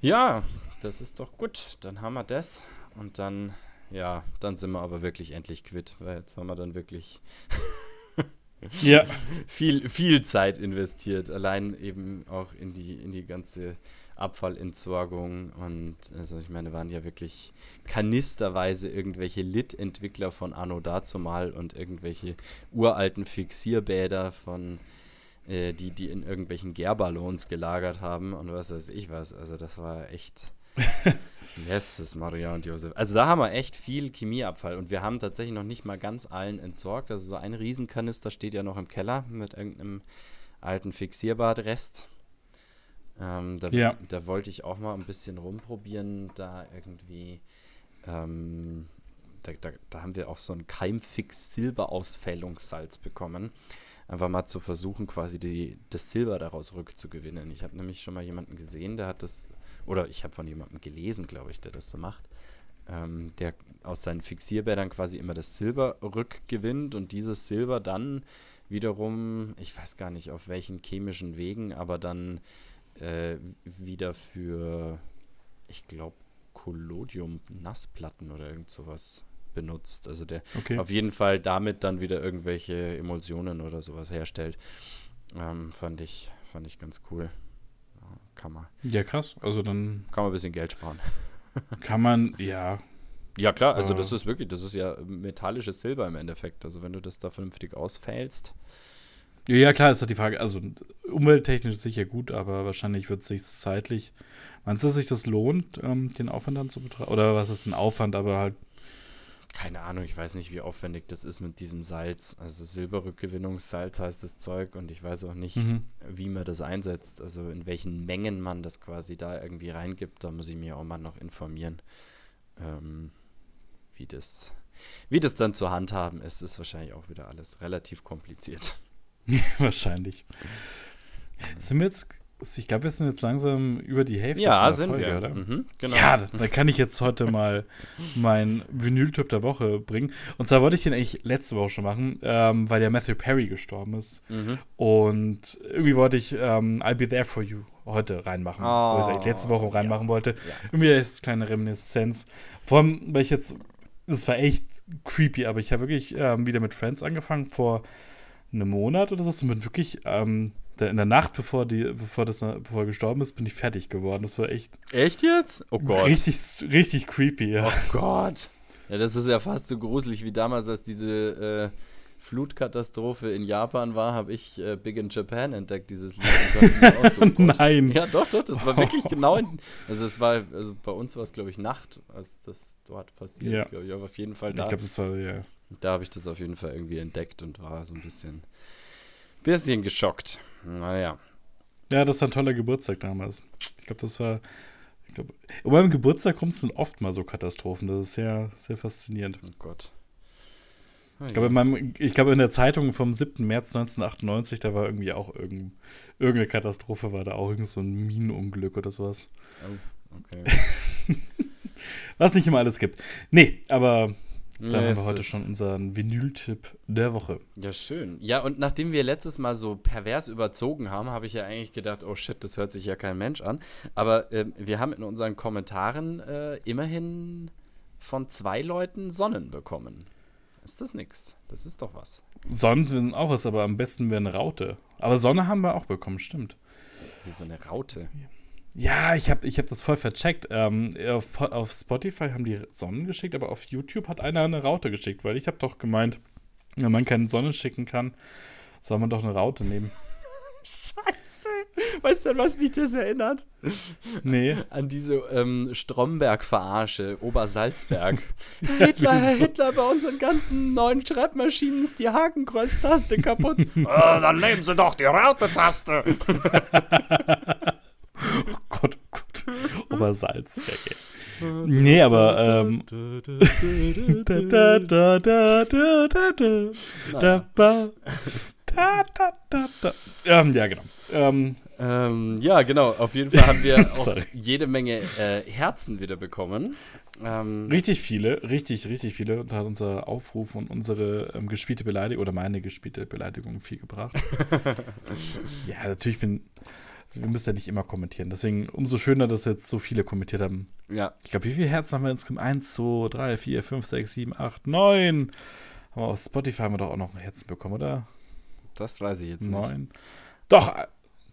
Ja, das ist doch gut. Dann haben wir das und dann, ja, dann sind wir aber wirklich endlich quitt, weil jetzt haben wir dann wirklich Ja. viel, viel Zeit investiert, allein eben auch in die, in die ganze Abfallentsorgung und also ich meine, waren ja wirklich kanisterweise irgendwelche Lit-Entwickler von Anno dazumal und irgendwelche uralten Fixierbäder von äh, die, die in irgendwelchen Gärballons gelagert haben und was weiß ich was. Also das war echt Yes, Maria und Josef. Also da haben wir echt viel Chemieabfall und wir haben tatsächlich noch nicht mal ganz allen entsorgt. Also so ein Riesenkanister steht ja noch im Keller mit irgendeinem alten Fixierbadrest. Ähm, da, Ja. da wollte ich auch mal ein bisschen rumprobieren, da irgendwie ähm, da, da, da haben wir auch so ein Keimfix Silberausfällungssalz bekommen. Einfach mal zu versuchen, quasi die, das Silber daraus rückzugewinnen. Ich habe nämlich schon mal jemanden gesehen, der hat das, oder ich habe von jemandem gelesen, glaube ich, der das so macht, ähm, der aus seinen Fixierbädern quasi immer das Silber rückgewinnt und dieses Silber dann wiederum, ich weiß gar nicht auf welchen chemischen Wegen, aber dann äh, wieder für, ich glaube, Collodium-Nassplatten oder irgend sowas benutzt. Also der Okay. auf jeden Fall damit dann wieder irgendwelche Emulsionen oder sowas herstellt. Ähm, fand ich, fand ich ganz cool. Kann man, Ja, krass. Also dann kann man ein bisschen Geld sparen. kann man, ja, Ja klar, also Äh. das ist wirklich, das ist ja metallisches Silber im Endeffekt. Also wenn du das da vernünftig ausfällst. Ja, ja, klar, ist halt die Frage. Also, umwelttechnisch sicher gut, aber wahrscheinlich wird es sich zeitlich. Meinst du, dass sich das lohnt, ähm, den Aufwand dann zu betreiben? Oder was ist ein Aufwand, aber halt. Keine Ahnung, ich weiß nicht, wie aufwendig das ist mit diesem Salz. Also Silberrückgewinnungssalz heißt das Zeug und ich weiß auch nicht, Mhm. wie man das einsetzt. Also in welchen Mengen man das quasi da irgendwie reingibt. Da muss ich mir auch mal noch informieren. Ähm, wie das, wie das dann zu handhaben ist, ist wahrscheinlich auch wieder alles relativ kompliziert. Wahrscheinlich. Sind wir jetzt. Ich glaube, wir sind jetzt langsam über die Hälfte Ja, sind Folge, wir. oder? Mhm, genau. Ja, da kann ich jetzt heute mal meinen Vinyl-Tipp der Woche bringen. Und zwar wollte ich den eigentlich letzte Woche schon machen, ähm, weil der Matthew Perry gestorben ist. Mhm. Und irgendwie wollte ich ähm, I'll Be There For You heute reinmachen, wo ich es eigentlich letzte Woche Oh, reinmachen ja. wollte. Ja. Irgendwie ist es kleine Reminiszenz. Vor allem, weil ich jetzt, es war echt creepy, aber ich habe wirklich ähm, wieder mit Friends angefangen vor einem Monat oder so. Und bin wirklich ähm, in der Nacht, bevor, die, bevor, das, bevor er gestorben ist, bin ich fertig geworden. Das war echt Echt jetzt? Oh Gott. richtig, richtig creepy, ja. Oh Gott. Ja, das ist ja fast so gruselig wie damals, als diese äh, Flutkatastrophe in Japan war, habe ich äh, Big in Japan entdeckt, dieses Lied. so Nein. Ja, doch, doch, das war wirklich genau in, also es war, also bei uns war es, glaube ich, Nacht, als das dort passiert Ja. ist, glaube ich, aber auf jeden Fall da. Ich glaube, das war, ja. Da habe ich das auf jeden Fall irgendwie entdeckt und war so ein bisschen, bisschen geschockt. Naja. Ja, das war ein toller Geburtstag damals. Ich glaube, das war. Ich glaub, und beim Geburtstag kommt es dann oft mal so Katastrophen. Das ist sehr, sehr faszinierend. Oh Gott. Ich glaube, in, meinem- ich glaube, in der Zeitung vom 7. März 1998, da war irgendwie auch irgend, irgendeine Katastrophe, war da auch irgend so ein Minenunglück oder sowas. Oh, okay. Was nicht immer alles gibt. Nee, aber dann Nee, haben wir heute schon unseren Vinyl-Tipp der Woche. Ja, schön. Ja, und nachdem wir letztes Mal so pervers überzogen haben, habe ich ja eigentlich gedacht, oh shit, das hört sich ja kein Mensch an. Aber ähm, wir haben in unseren Kommentaren äh, immerhin von zwei Leuten Sonnen bekommen. Ist das nix? Das ist doch was. Sonnen sind auch was, aber am besten wäre eine Raute. Aber Sonne haben wir auch bekommen, stimmt. Wie so eine Raute. Ja, ich habe ich hab das voll vercheckt. Ähm, auf, auf Spotify haben die Sonnen geschickt, aber auf YouTube hat einer eine Raute geschickt, weil ich habe doch gemeint, wenn man keine Sonne schicken kann, soll man doch eine Raute nehmen. Scheiße. Weißt du, an was mich das erinnert? Nee. An diese ähm, Stromberg-Verarsche, Obersalzberg. Hitler, Herr Hitler, bei unseren ganzen neuen Schreibmaschinen ist die Hakenkreuztaste kaputt. Äh, dann nehmen Sie doch die Raute-Taste. oh Gott, oh Gott. Oma Salzberg, ey. Nee, aber ähm, ja, genau. Ähm, ähm, ja, genau. Auf jeden Fall haben wir auch jede Menge äh, Herzen wieder bekommen. Ähm, richtig viele, richtig, richtig viele. Und da hat unser Aufruf und unsere ähm, gespielte Beleidigung oder meine gespielte Beleidigung viel gebracht. ja, natürlich bin wir müssen ja nicht immer kommentieren. Deswegen umso schöner, dass jetzt so viele kommentiert haben. ja, Ich glaube, wie viele Herzen haben wir insgesamt? 1, 2, 3, 4, 5, 6, 7, 8, 9. Aber auf Spotify haben wir doch auch noch Herzen bekommen, oder? das weiß ich jetzt nicht. 9. Doch,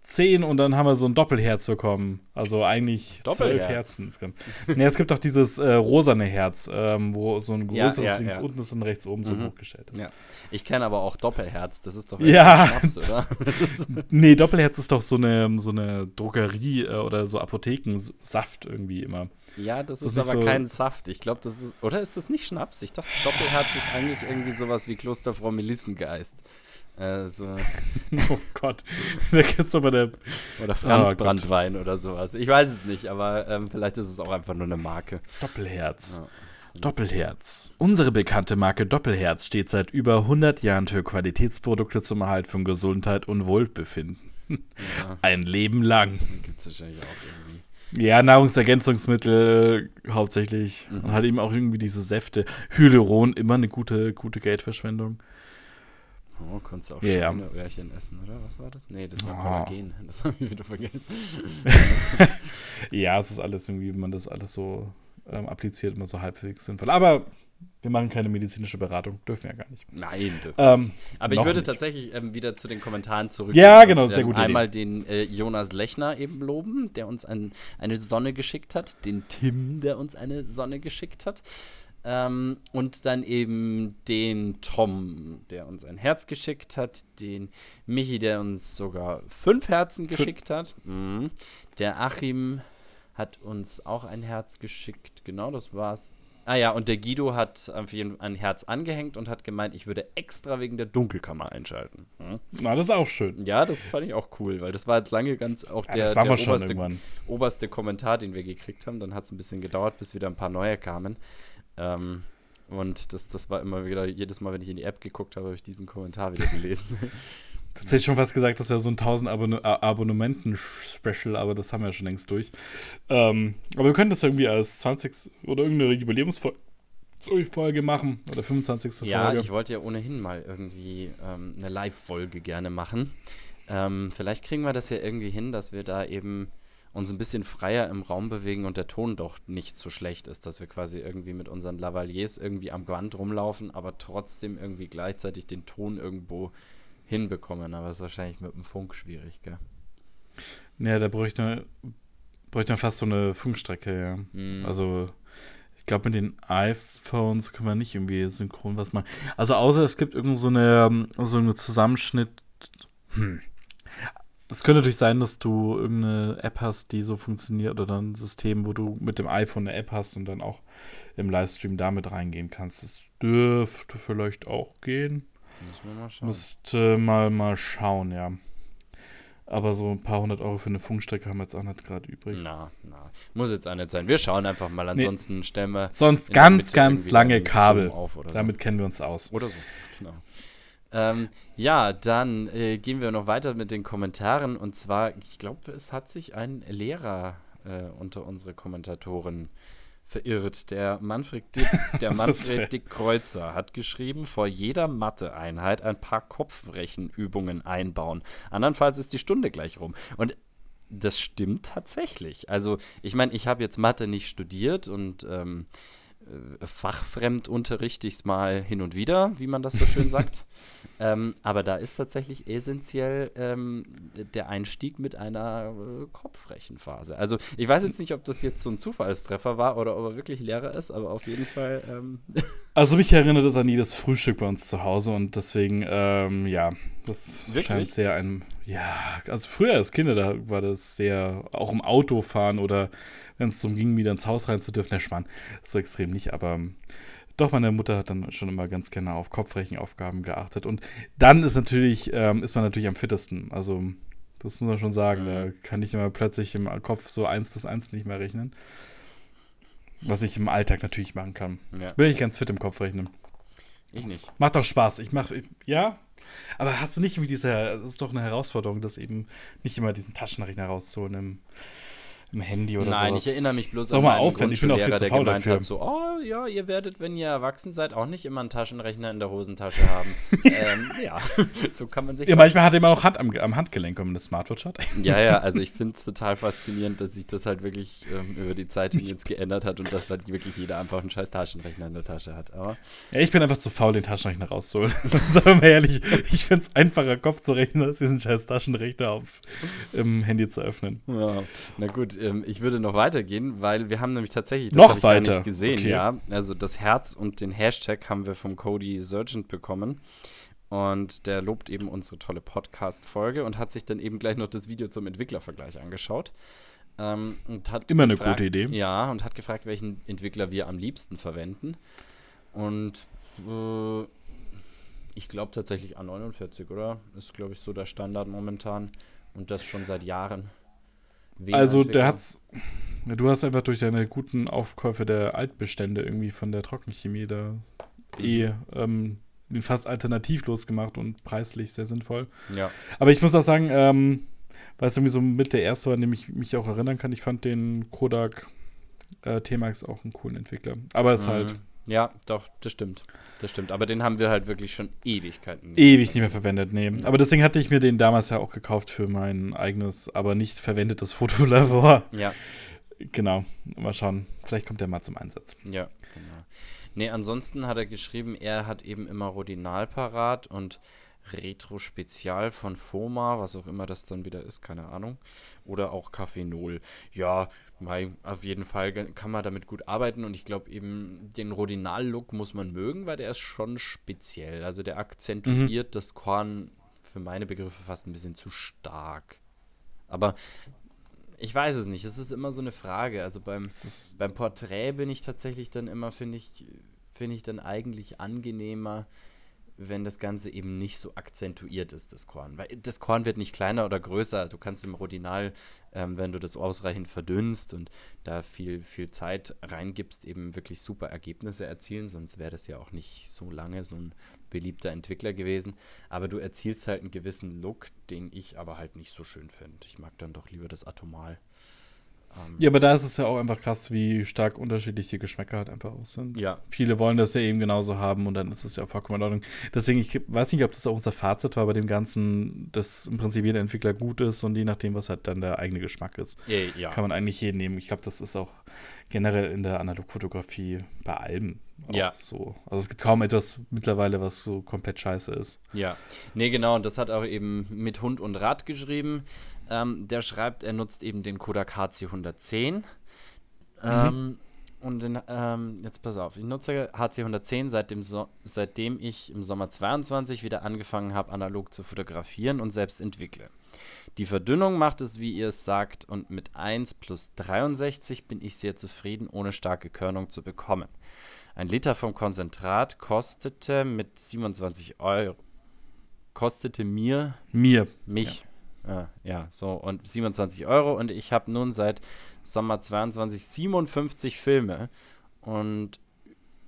10 und dann haben wir so ein Doppelherz bekommen. Also eigentlich zwölf Doppelherz. Herzen. insgesamt. ja, es gibt doch dieses äh, rosane Herz, ähm, wo so ein Ja, größeres ja, links ja. unten ist und rechts oben so Mhm. hochgestellt ist. Ja. Ich kenne aber auch Doppelherz. Das ist doch Ja. Schnaps, oder? Nee, Doppelherz ist doch so eine, so eine Drogerie äh, oder so Apothekensaft irgendwie immer. Ja, das Das ist ist aber so- kein Saft. Ich glaube, das ist. Oder ist das nicht Schnaps? Ich dachte, Doppelherz ist eigentlich irgendwie sowas wie Klosterfrau Melissengeist. Äh, so, Oh Gott. da gibt's aber der. oder Franz Ah, Gott. Brandwein oder sowas. Ich weiß es nicht, aber ähm, vielleicht ist es auch einfach nur eine Marke. Doppelherz. Ja. Doppelherz. Unsere bekannte Marke Doppelherz steht seit über 100 Jahren für Qualitätsprodukte zum Erhalt von Gesundheit und Wohlbefinden. Ja, Ein Leben lang. gibt es wahrscheinlich auch irgendwie. Ja, Nahrungsergänzungsmittel hauptsächlich. Mhm. Und halt eben auch irgendwie diese Säfte. Hyaluron, immer eine gute, gute Geldverschwendung. Oh, konntest du auch ja. Schweineöhrchen essen, oder? Was war das? Nee, das war Oh. Kollagen. Das habe ich wieder vergessen. Ja, es ist alles irgendwie, wenn man das alles so ähm, appliziert, immer so halbwegs sinnvoll. Aber wir machen keine medizinische Beratung, dürfen ja gar nicht. Nein, dürfen Ähm, Aber ich würde nicht. tatsächlich ähm, wieder zu den Kommentaren zurück. Ja, genau, sehr gute Einmal den äh, Jonas Lechner eben loben, der uns ein, eine Sonne geschickt hat, den Tim, der uns eine Sonne geschickt hat. Ähm, und dann eben den Tom, der uns ein Herz geschickt hat, den Michi, der uns sogar fünf Herzen Fün- geschickt hat. Mhm. Der Achim hat uns auch ein Herz geschickt. Genau, das war's. Ah ja, und der Guido hat auf jeden Fall ein Herz angehängt und hat gemeint, ich würde extra wegen der Dunkelkammer einschalten. Mhm. Na, das ist auch schön. Ja, das fand ich auch cool, weil das war jetzt lange ganz auch Ja, der, waren der schon oberste, oberste Kommentar, den wir gekriegt haben. Dann hat es ein bisschen gedauert, bis wieder ein paar neue kamen. Ähm, und das, das war immer wieder, jedes Mal, wenn ich in die App geguckt habe, habe ich diesen Kommentar wieder gelesen. Das hätte ich schon fast gesagt, das wäre so ein 1000 Abonne äh, Abonnementen-Special, aber das haben wir ja schon längst durch. Ähm, aber wir können das irgendwie als 20. oder irgendeine Jubiläumsfolge machen oder 25. Ja, Folge. ich wollte ja ohnehin mal irgendwie ähm, eine Live-Folge gerne machen. Ähm, vielleicht kriegen wir das ja irgendwie hin, dass wir da eben uns ein bisschen freier im Raum bewegen und der Ton doch nicht so schlecht ist, dass wir quasi irgendwie mit unseren Lavaliers irgendwie am Gewand rumlaufen, aber trotzdem irgendwie gleichzeitig den Ton irgendwo hinbekommen. Aber das ist wahrscheinlich mit dem Funk schwierig, gell? Ja, da bräuchte man, bräuchte man fast so eine Funkstrecke, ja. Mhm. Also, Ich glaube, mit den iPhones können wir nicht irgendwie synchron was machen. Also außer es gibt irgend so eine, so eine Zusammenschnitt. Hm. Es könnte natürlich sein, dass du irgendeine App hast, die so funktioniert oder dann ein System, wo du mit dem iPhone eine App hast und dann auch im Livestream damit reingehen kannst. Das dürfte vielleicht auch gehen. Müssen wir mal schauen. Müsste mal mal schauen, ja. Aber so ein paar hundert Euro für eine Funkstrecke haben wir jetzt auch nicht gerade übrig. Na, na. Muss jetzt auch nicht sein. Wir schauen einfach mal. Ansonsten stellen wir. Sonst ganz, ganz lange Kabel. Oder so. Damit kennen wir uns aus. Oder so, genau. Ähm, ja, dann äh, gehen wir noch weiter mit den Kommentaren. Und zwar, ich glaube, es hat sich ein Lehrer äh, unter unsere Kommentatoren verirrt. Der Manfred Dick, der Manfred Dick Kreuzer hat geschrieben, vor jeder Mathe-Einheit ein paar Kopfrechenübungen einbauen. Andernfalls ist die Stunde gleich rum. Und das stimmt tatsächlich. Also, ich meine, ich habe jetzt Mathe nicht studiert und ähm, äh, fachfremd unterrichte ich es mal hin und wieder, wie man das so schön sagt. ähm, aber da ist tatsächlich essentiell ähm, der Einstieg mit einer äh, Kopfrechenphase. Also ich weiß jetzt nicht, ob das jetzt so ein Zufallstreffer war oder ob er wirklich Lehrer ist, aber auf jeden Fall. Ähm, Also mich erinnert es an jedes Frühstück bei uns zu Hause und deswegen, ähm, ja, das Wirklich? scheint sehr ein, ja, also früher als Kinder, da war das sehr, auch im Auto fahren oder wenn es darum ging, wieder ins Haus rein zu dürfen, der Schmarrn, so extrem nicht, aber ähm, doch, meine Mutter hat dann schon immer ganz gerne auf Kopfrechenaufgaben geachtet und dann ist natürlich, ähm, ist man natürlich am fittesten, also das muss man schon sagen, da kann ich immer plötzlich im Kopf so eins bis eins nicht mehr rechnen. Was ich im Alltag natürlich machen kann. ja, Bin ich ganz fit im Kopf rechnen. ich nicht. Macht doch Spaß. Ich mach, ich, ja. Aber hast du nicht wie diese, das ist doch eine Herausforderung, das eben nicht immer diesen Taschenrechner rauszuholen im, im Handy oder Nein, sowas. ich erinnere mich bloß Sag an mal aufwand, ich bin auch viel zu faul dafür. hat so, oh ja, ihr werdet, wenn ihr erwachsen seid, auch nicht immer einen Taschenrechner in der Hosentasche haben. ähm, ja, so kann man sich Ja, manchmal hat er immer noch Hand am, am Handgelenk, wenn man eine Smartwatch hat. Ja, ja, also ich finde es total faszinierend, dass sich das halt wirklich ähm, über die Zeit hin jetzt geändert hat und dass halt wirklich jeder einfach einen scheiß Taschenrechner in der Tasche hat. Aber Ja, ich bin einfach zu faul, den Taschenrechner rauszuholen. Sagen wir mal ehrlich, ich finde es einfacher, Kopf zu rechnen, als diesen scheiß Taschenrechner auf im Handy zu öffnen. ja, na gut, ähm, ich würde noch weitergehen, weil wir haben nämlich tatsächlich Noch weiter? gesehen, Okay. ja. Also das Herz und den Hashtag haben wir vom Cody Surgent bekommen. Und der lobt eben unsere tolle Podcast-Folge und hat sich dann eben gleich noch das Video zum Entwicklervergleich angeschaut. Ähm, und hat Immer eine gefragt- gute Idee. Ja, und hat gefragt, welchen Entwickler wir am liebsten verwenden. Und äh, ich glaube tatsächlich A49, oder? Ist, glaube ich, so der Standard momentan. Und das schon seit Jahren. Also der hat's. Du hast einfach durch deine guten Aufkäufe der Altbestände irgendwie von der Trockenchemie da eh ähm, den fast alternativlos gemacht und preislich sehr sinnvoll. Ja, Aber ich muss auch sagen, ähm, weil es irgendwie so mit der erste war, an dem ich mich auch erinnern kann, ich fand den Kodak äh, T-Max auch einen coolen Entwickler. Aber es ist halt Mhm. Ja, doch, das stimmt. Das stimmt. Aber den haben wir halt wirklich schon Ewigkeiten. nicht ewig nicht mehr verwendet, nee. Aber deswegen hatte ich mir den damals ja auch gekauft für mein eigenes, aber nicht verwendetes Fotolabor. Ja, Genau, mal schauen. Vielleicht kommt der mal zum Einsatz. ja, genau. Nee, ansonsten hat er geschrieben, er hat eben immer Rodinal parat und Retro-Spezial von Foma, was auch immer das dann wieder ist, keine Ahnung. Oder auch Cafenol. Ja, mei, auf jeden Fall kann man damit gut arbeiten und ich glaube eben, den Rodinal-Look muss man mögen, weil der ist schon speziell. Also der akzentuiert das Korn für meine Begriffe fast ein bisschen zu stark. Aber ich weiß es nicht, es ist immer so eine Frage. Also beim, beim Porträt bin ich tatsächlich dann immer, finde ich, finde ich dann eigentlich angenehmer, wenn das Ganze eben nicht so akzentuiert ist, das Korn. Weil das Korn wird nicht kleiner oder größer. Du kannst im Rodinal, ähm, wenn du das ausreichend verdünnst und da viel, viel Zeit reingibst, eben wirklich super Ergebnisse erzielen. Sonst wäre das ja auch nicht so lange so ein beliebter Entwickler gewesen. Aber du erzielst halt einen gewissen Look, den ich aber halt nicht so schön finde. Ich mag dann doch lieber das Atomal. Ähm, ja, aber da ist es ja auch einfach krass, wie stark unterschiedlich die Geschmäcker halt einfach auch sind. ja, Viele wollen das ja eben genauso haben und dann ist es ja vollkommen in Ordnung. Deswegen, ich weiß nicht, ob das auch unser Fazit war bei dem Ganzen, dass im Prinzip jeder Entwickler gut ist und je nachdem, was halt dann der eigene Geschmack ist, ja, ja. kann man eigentlich jeden nehmen. Ich glaube, das ist auch generell in der Analogfotografie bei allem auch Ja. so. Also es gibt kaum etwas mittlerweile, was so komplett scheiße ist. Ja, nee, genau, und das hat auch eben mit Hund und Rad geschrieben. Ähm, der schreibt, er nutzt eben den Kodak HC110. Ähm, und in, ähm, jetzt pass auf, ich nutze HC 110 seit dem so seitdem ich im Sommer 22 wieder angefangen habe, analog zu fotografieren und selbst entwickle. Die Verdünnung macht es, wie ihr es sagt, und mit 1 plus 63 bin ich sehr zufrieden, ohne starke Körnung zu bekommen. Ein Liter vom Konzentrat kostete mit 27 Euro, kostete mir, Mir. mich, ja, ja so, und 27 Euro und ich habe nun seit Sommer 22 57 Filme und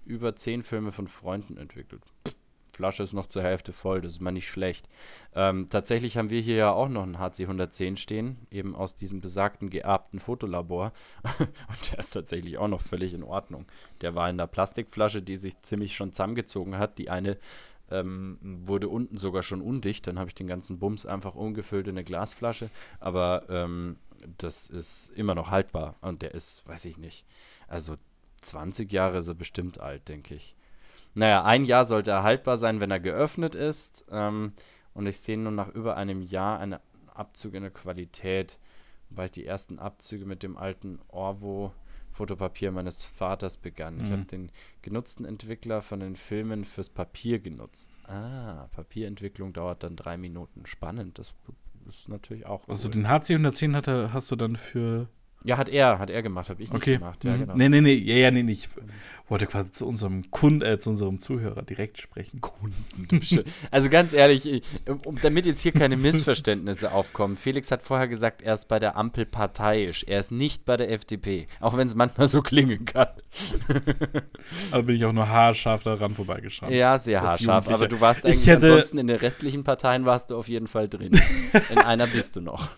über 10 Filme von Freunden entwickelt. Flasche ist noch zur Hälfte voll, das ist mal nicht schlecht. Ähm, tatsächlich haben wir hier ja auch noch einen HC 110 stehen, eben aus diesem besagten geerbten Fotolabor. Und der ist tatsächlich auch noch völlig in Ordnung. Der war in der Plastikflasche, die sich ziemlich schon zusammengezogen hat. Die eine ähm, wurde unten sogar schon undicht. Dann habe ich den ganzen Bums einfach umgefüllt in eine Glasflasche. Aber ähm, das ist immer noch haltbar. Und der ist, weiß ich nicht, also 20 Jahre ist er bestimmt alt, denke ich. Naja, ein Jahr sollte er haltbar sein, wenn er geöffnet ist. Ähm, und ich sehe nun nach über einem Jahr einen Abzug in der Qualität, weil ich die ersten Abzüge mit dem alten Orvo Fotopapier meines Vaters begann. Ich Mhm. habe den genutzten Entwickler von den Filmen fürs Papier genutzt. Ah, Papierentwicklung dauert dann drei Minuten. Spannend, das ist natürlich auch. Also cool. den HC 110 hat er, hast du dann für. Ja, hat er, hat er gemacht, habe ich nicht Okay. gemacht. Ja, Mhm. genau. Nee, nee, nee. Ja, ja, nee, nee. Ich wollte quasi zu unserem Kunden, äh, zu unserem Zuhörer direkt sprechen. Kunden. Also ganz ehrlich, ich- um, damit jetzt hier keine Missverständnisse aufkommen. Felix hat vorher gesagt, er ist bei der Ampel parteiisch. Er ist nicht bei der FDP. Auch wenn es manchmal so klingen kann. Aber bin ich auch nur haarscharf daran vorbeigeschaut. Ja, sehr haarscharf. Aber du warst Ich eigentlich ansonsten in den restlichen Parteien warst du auf jeden Fall drin. In einer bist du noch.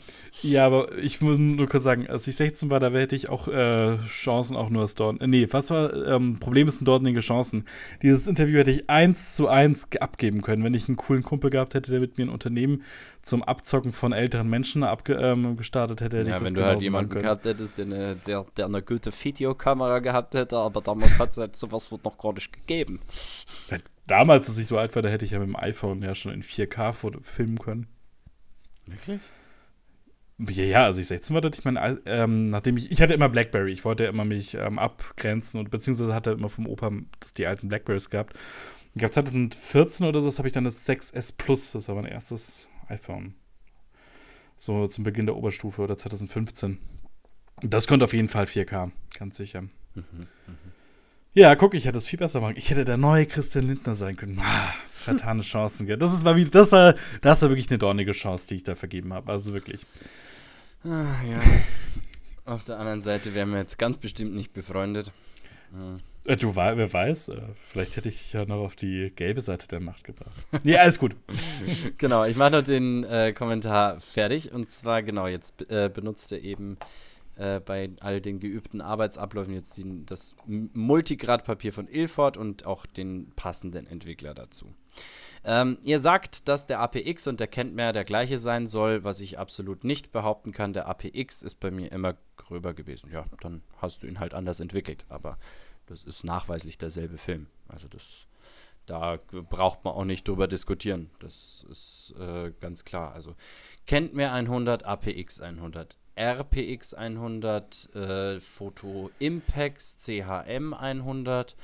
Ja, aber ich muss nur kurz sagen, als ich 16 war, da hätte ich auch äh, Chancen auch nur als Dorn. Äh, nee, was war, ähm, Problem ist, sind dortige Chancen. Dieses Interview hätte ich eins zu eins ge- abgeben können, wenn ich einen coolen Kumpel gehabt hätte, der mit mir ein Unternehmen zum Abzocken von älteren Menschen ähm, gestartet hätte, hätte Ja, wenn du halt jemanden gehabt hättest, der eine, der, der eine gute Videokamera gehabt hätte, aber damals hat es halt sowas noch gar nicht gegeben. Damals, als ich so alt war, da hätte ich ja mit dem iPhone ja schon in 4K foto- filmen können. Wirklich? Ja, ja, als ich 16 war, hatte ich mein, Ei- ähm, nachdem ich, ich hatte immer Blackberry, ich wollte ja immer mich ähm, abgrenzen und beziehungsweise hatte immer vom Opa das, die alten Blackberries gehabt. Ich glaube 2014 oder so, das habe ich dann das 6S Plus, das war mein erstes iPhone. So zum Beginn der Oberstufe oder 2015. Das konnte auf jeden Fall 4K, ganz sicher. Ja, guck, ich hätte es viel besser machen. Ich hätte der neue Christian Lindner sein können. Ah, vertane Chancen, gell. Das ist war wie, das war, das war wirklich eine dornige Chance, die ich da vergeben habe. Also wirklich. Ah, ja. Auf der anderen Seite wären wir jetzt ganz bestimmt nicht befreundet. Hm. Äh, Du, wer weiß, äh, vielleicht hätte ich dich ja noch auf die gelbe Seite der Macht gebracht. Nee, alles gut. Genau, ich mache noch den äh, Kommentar fertig. Und zwar, genau, jetzt äh, benutzt er eben äh, bei all den geübten Arbeitsabläufen jetzt die, das Multigradpapier von Ilford und auch den passenden Entwickler dazu. Ähm, ihr sagt, dass der APX und der Kentmer der gleiche sein soll, was ich absolut nicht behaupten kann. Der APX ist bei mir immer gröber gewesen. Ja, dann hast du ihn halt anders entwickelt. Aber das ist nachweislich derselbe Film. Also das da braucht man auch nicht drüber diskutieren. Das ist äh, ganz klar. Also kennt mir 100, APX 100, RPX 100, äh, Photo Impex, CHM 100.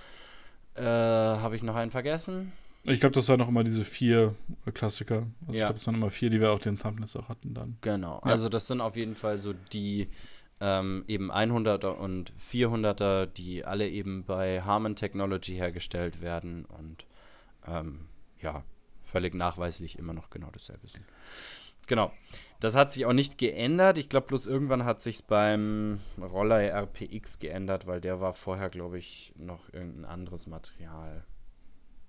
Äh, Habe ich noch einen vergessen? Ich glaube, das waren noch immer diese vier äh, Klassiker. Also Ich Ja. glaube, das waren immer vier, die wir auf den Thumbnails auch hatten dann. Genau. Ja. Also das sind auf jeden Fall so die ähm, eben 100er und 400er, die alle eben bei Harman Technology hergestellt werden und ähm, ja, völlig nachweislich immer noch genau dasselbe sind. Genau. Das hat sich auch nicht geändert. Ich glaube, bloß irgendwann hat sich beim Roller RPX geändert, weil der war vorher, glaube ich, noch irgendein anderes Material.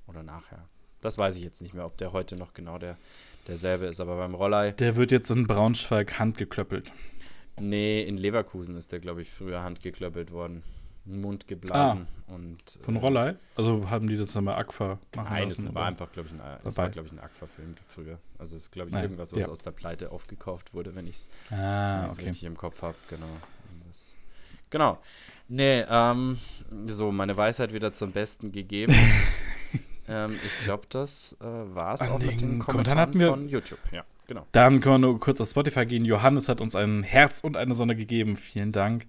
Oder nachher. Das weiß ich jetzt nicht mehr, ob der heute noch genau der, derselbe ist. Aber beim Roller Der wird jetzt in Braunschweig handgeklöppelt. Nee, in Leverkusen ist der, glaube ich, früher handgeklöppelt worden. Mund geblasen und. Von äh, Rollei? Also haben die das dann bei Aqua machen Nein, lassen? es war einfach, glaube ich, ein, es war, ich, ein Aqua-Film früher. Also es ist, glaube ich, Naja, irgendwas, was ja. aus der Pleite aufgekauft wurde, wenn ich es Ah, okay. richtig im Kopf habe. Genau. Das, genau. Nee, ähm, so, meine Weisheit wieder zum Besten gegeben. ähm, ich glaube, das äh, war es auch mit den den Kommentaren Kommentaren hatten wir- von YouTube. Ja. Genau. Dann können wir nur kurz auf Spotify gehen. Johannes hat uns ein Herz und eine Sonne gegeben. Vielen Dank.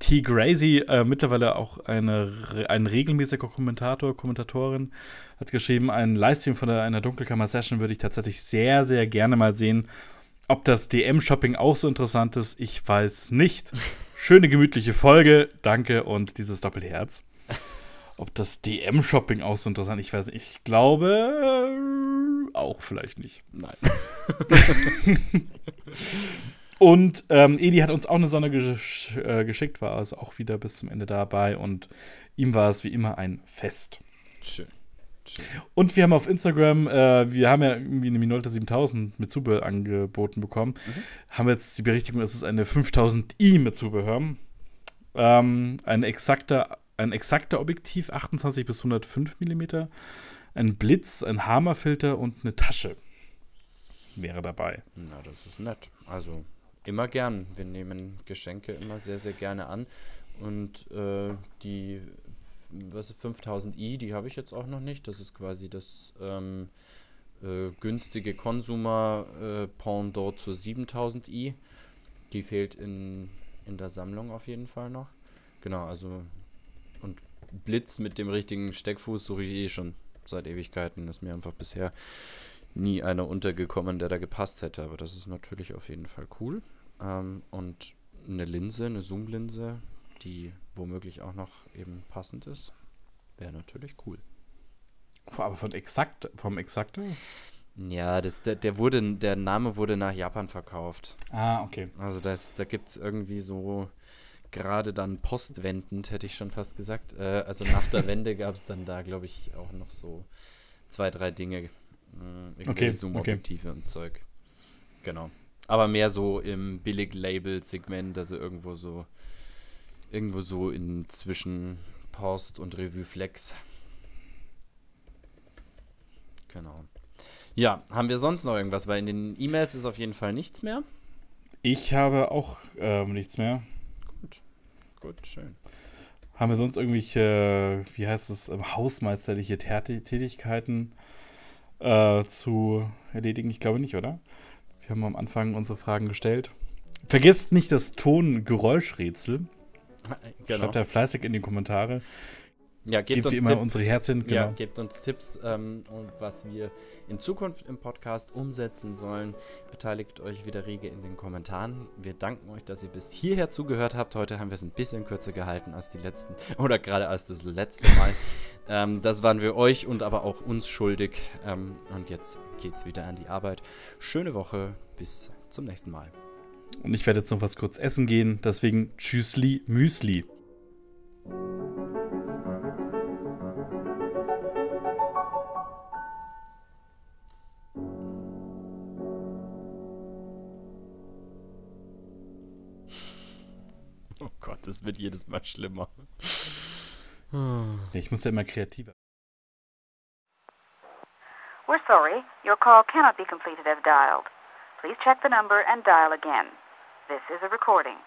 T. Grazy, äh, mittlerweile auch eine, ein regelmäßiger Kommentator, Kommentatorin, hat geschrieben, ein Livestream von der, einer Dunkelkammer-Session würde ich tatsächlich sehr, sehr gerne mal sehen. Ob das DM-Shopping auch so interessant ist, ich weiß nicht. Schöne, gemütliche Folge. Danke und dieses Doppelherz. Ob das DM-Shopping auch so interessant ist, ich weiß nicht. Ich glaube äh, auch vielleicht nicht. Nein. Und ähm, Edi hat uns auch eine Sonne gesch äh, geschickt, war also auch wieder bis zum Ende dabei und ihm war es wie immer ein Fest. Schön. Schön. Und wir haben auf Instagram, äh, wir haben ja irgendwie eine Minolta 7000 mit Zubehör angeboten bekommen, haben jetzt die Berichtigung, dass es eine 5000i mit Zubehör. Ähm, ein exakter, ein exakter Objektiv, 28 bis 105 mm, ein Blitz, ein Hammerfilter und eine Tasche wäre dabei. Na, das ist nett. Also immer gern. Wir nehmen Geschenke immer sehr, sehr gerne an. Und äh, die was ist 5000i, die habe ich jetzt auch noch nicht. Das ist quasi das ähm, äh, günstige Consumer äh, zur 7000i. Die fehlt in, in der Sammlung auf jeden Fall noch. Genau, also Blitz mit dem richtigen Steckfuß suche ich eh schon seit Ewigkeiten. Ist mir einfach bisher nie einer untergekommen, der da gepasst hätte. Aber das ist natürlich auf jeden Fall cool. Ähm, und eine Linse, eine Zoom-Linse, die womöglich auch noch eben passend ist, wäre natürlich cool. Aber von exakt, vom Exakter? Ja, das, der, der, wurde, der Name wurde nach Japan verkauft. Ah, okay. Also das, da gibt es irgendwie so, gerade dann postwendend, hätte ich schon fast gesagt. Äh, also nach der Wende gab es dann da, glaube ich, auch noch so zwei, drei Dinge. Äh, Okay, Zoom-Objektive und Zeug. Genau. Aber mehr so im Billig-Label-Segment, also irgendwo so, irgendwo so in zwischen Post und Revue Flex. Genau. Ja, haben wir sonst noch irgendwas? Weil in den E-Mails ist auf jeden Fall nichts mehr. Ich habe auch ähm, nichts mehr. Gut, schön. Haben wir sonst irgendwelche, wie heißt es, ähm, hausmeisterliche Täti- Tätigkeiten äh, zu erledigen? Ich glaube nicht, oder? Wir haben am Anfang unsere Fragen gestellt. Vergesst nicht das Ton-Geräuschrätsel. Genau. Schreibt da fleißig in die Kommentare. Ja, Gebt gebt uns, immer Tipp, unsere Herzchen. Genau. ja, gebt uns Tipps, ähm, und was wir in Zukunft im Podcast umsetzen sollen. Beteiligt euch wieder rege in den Kommentaren. Wir danken euch, dass ihr bis hierher zugehört habt. Heute haben wir es ein bisschen kürzer gehalten als die letzten, oder gerade als das letzte Mal. ähm, das waren wir euch und aber auch uns schuldig. Ähm, und jetzt geht's wieder an die Arbeit. Schöne Woche, bis zum nächsten Mal. Und ich werde jetzt noch was kurz essen gehen. Deswegen Tschüssli Müsli. Es wird jedes Mal schlimmer. Ja, ich muss ja immer kreativer. We're sorry, your call cannot be completed as dialed. Please check the number and dial again. This is a recording.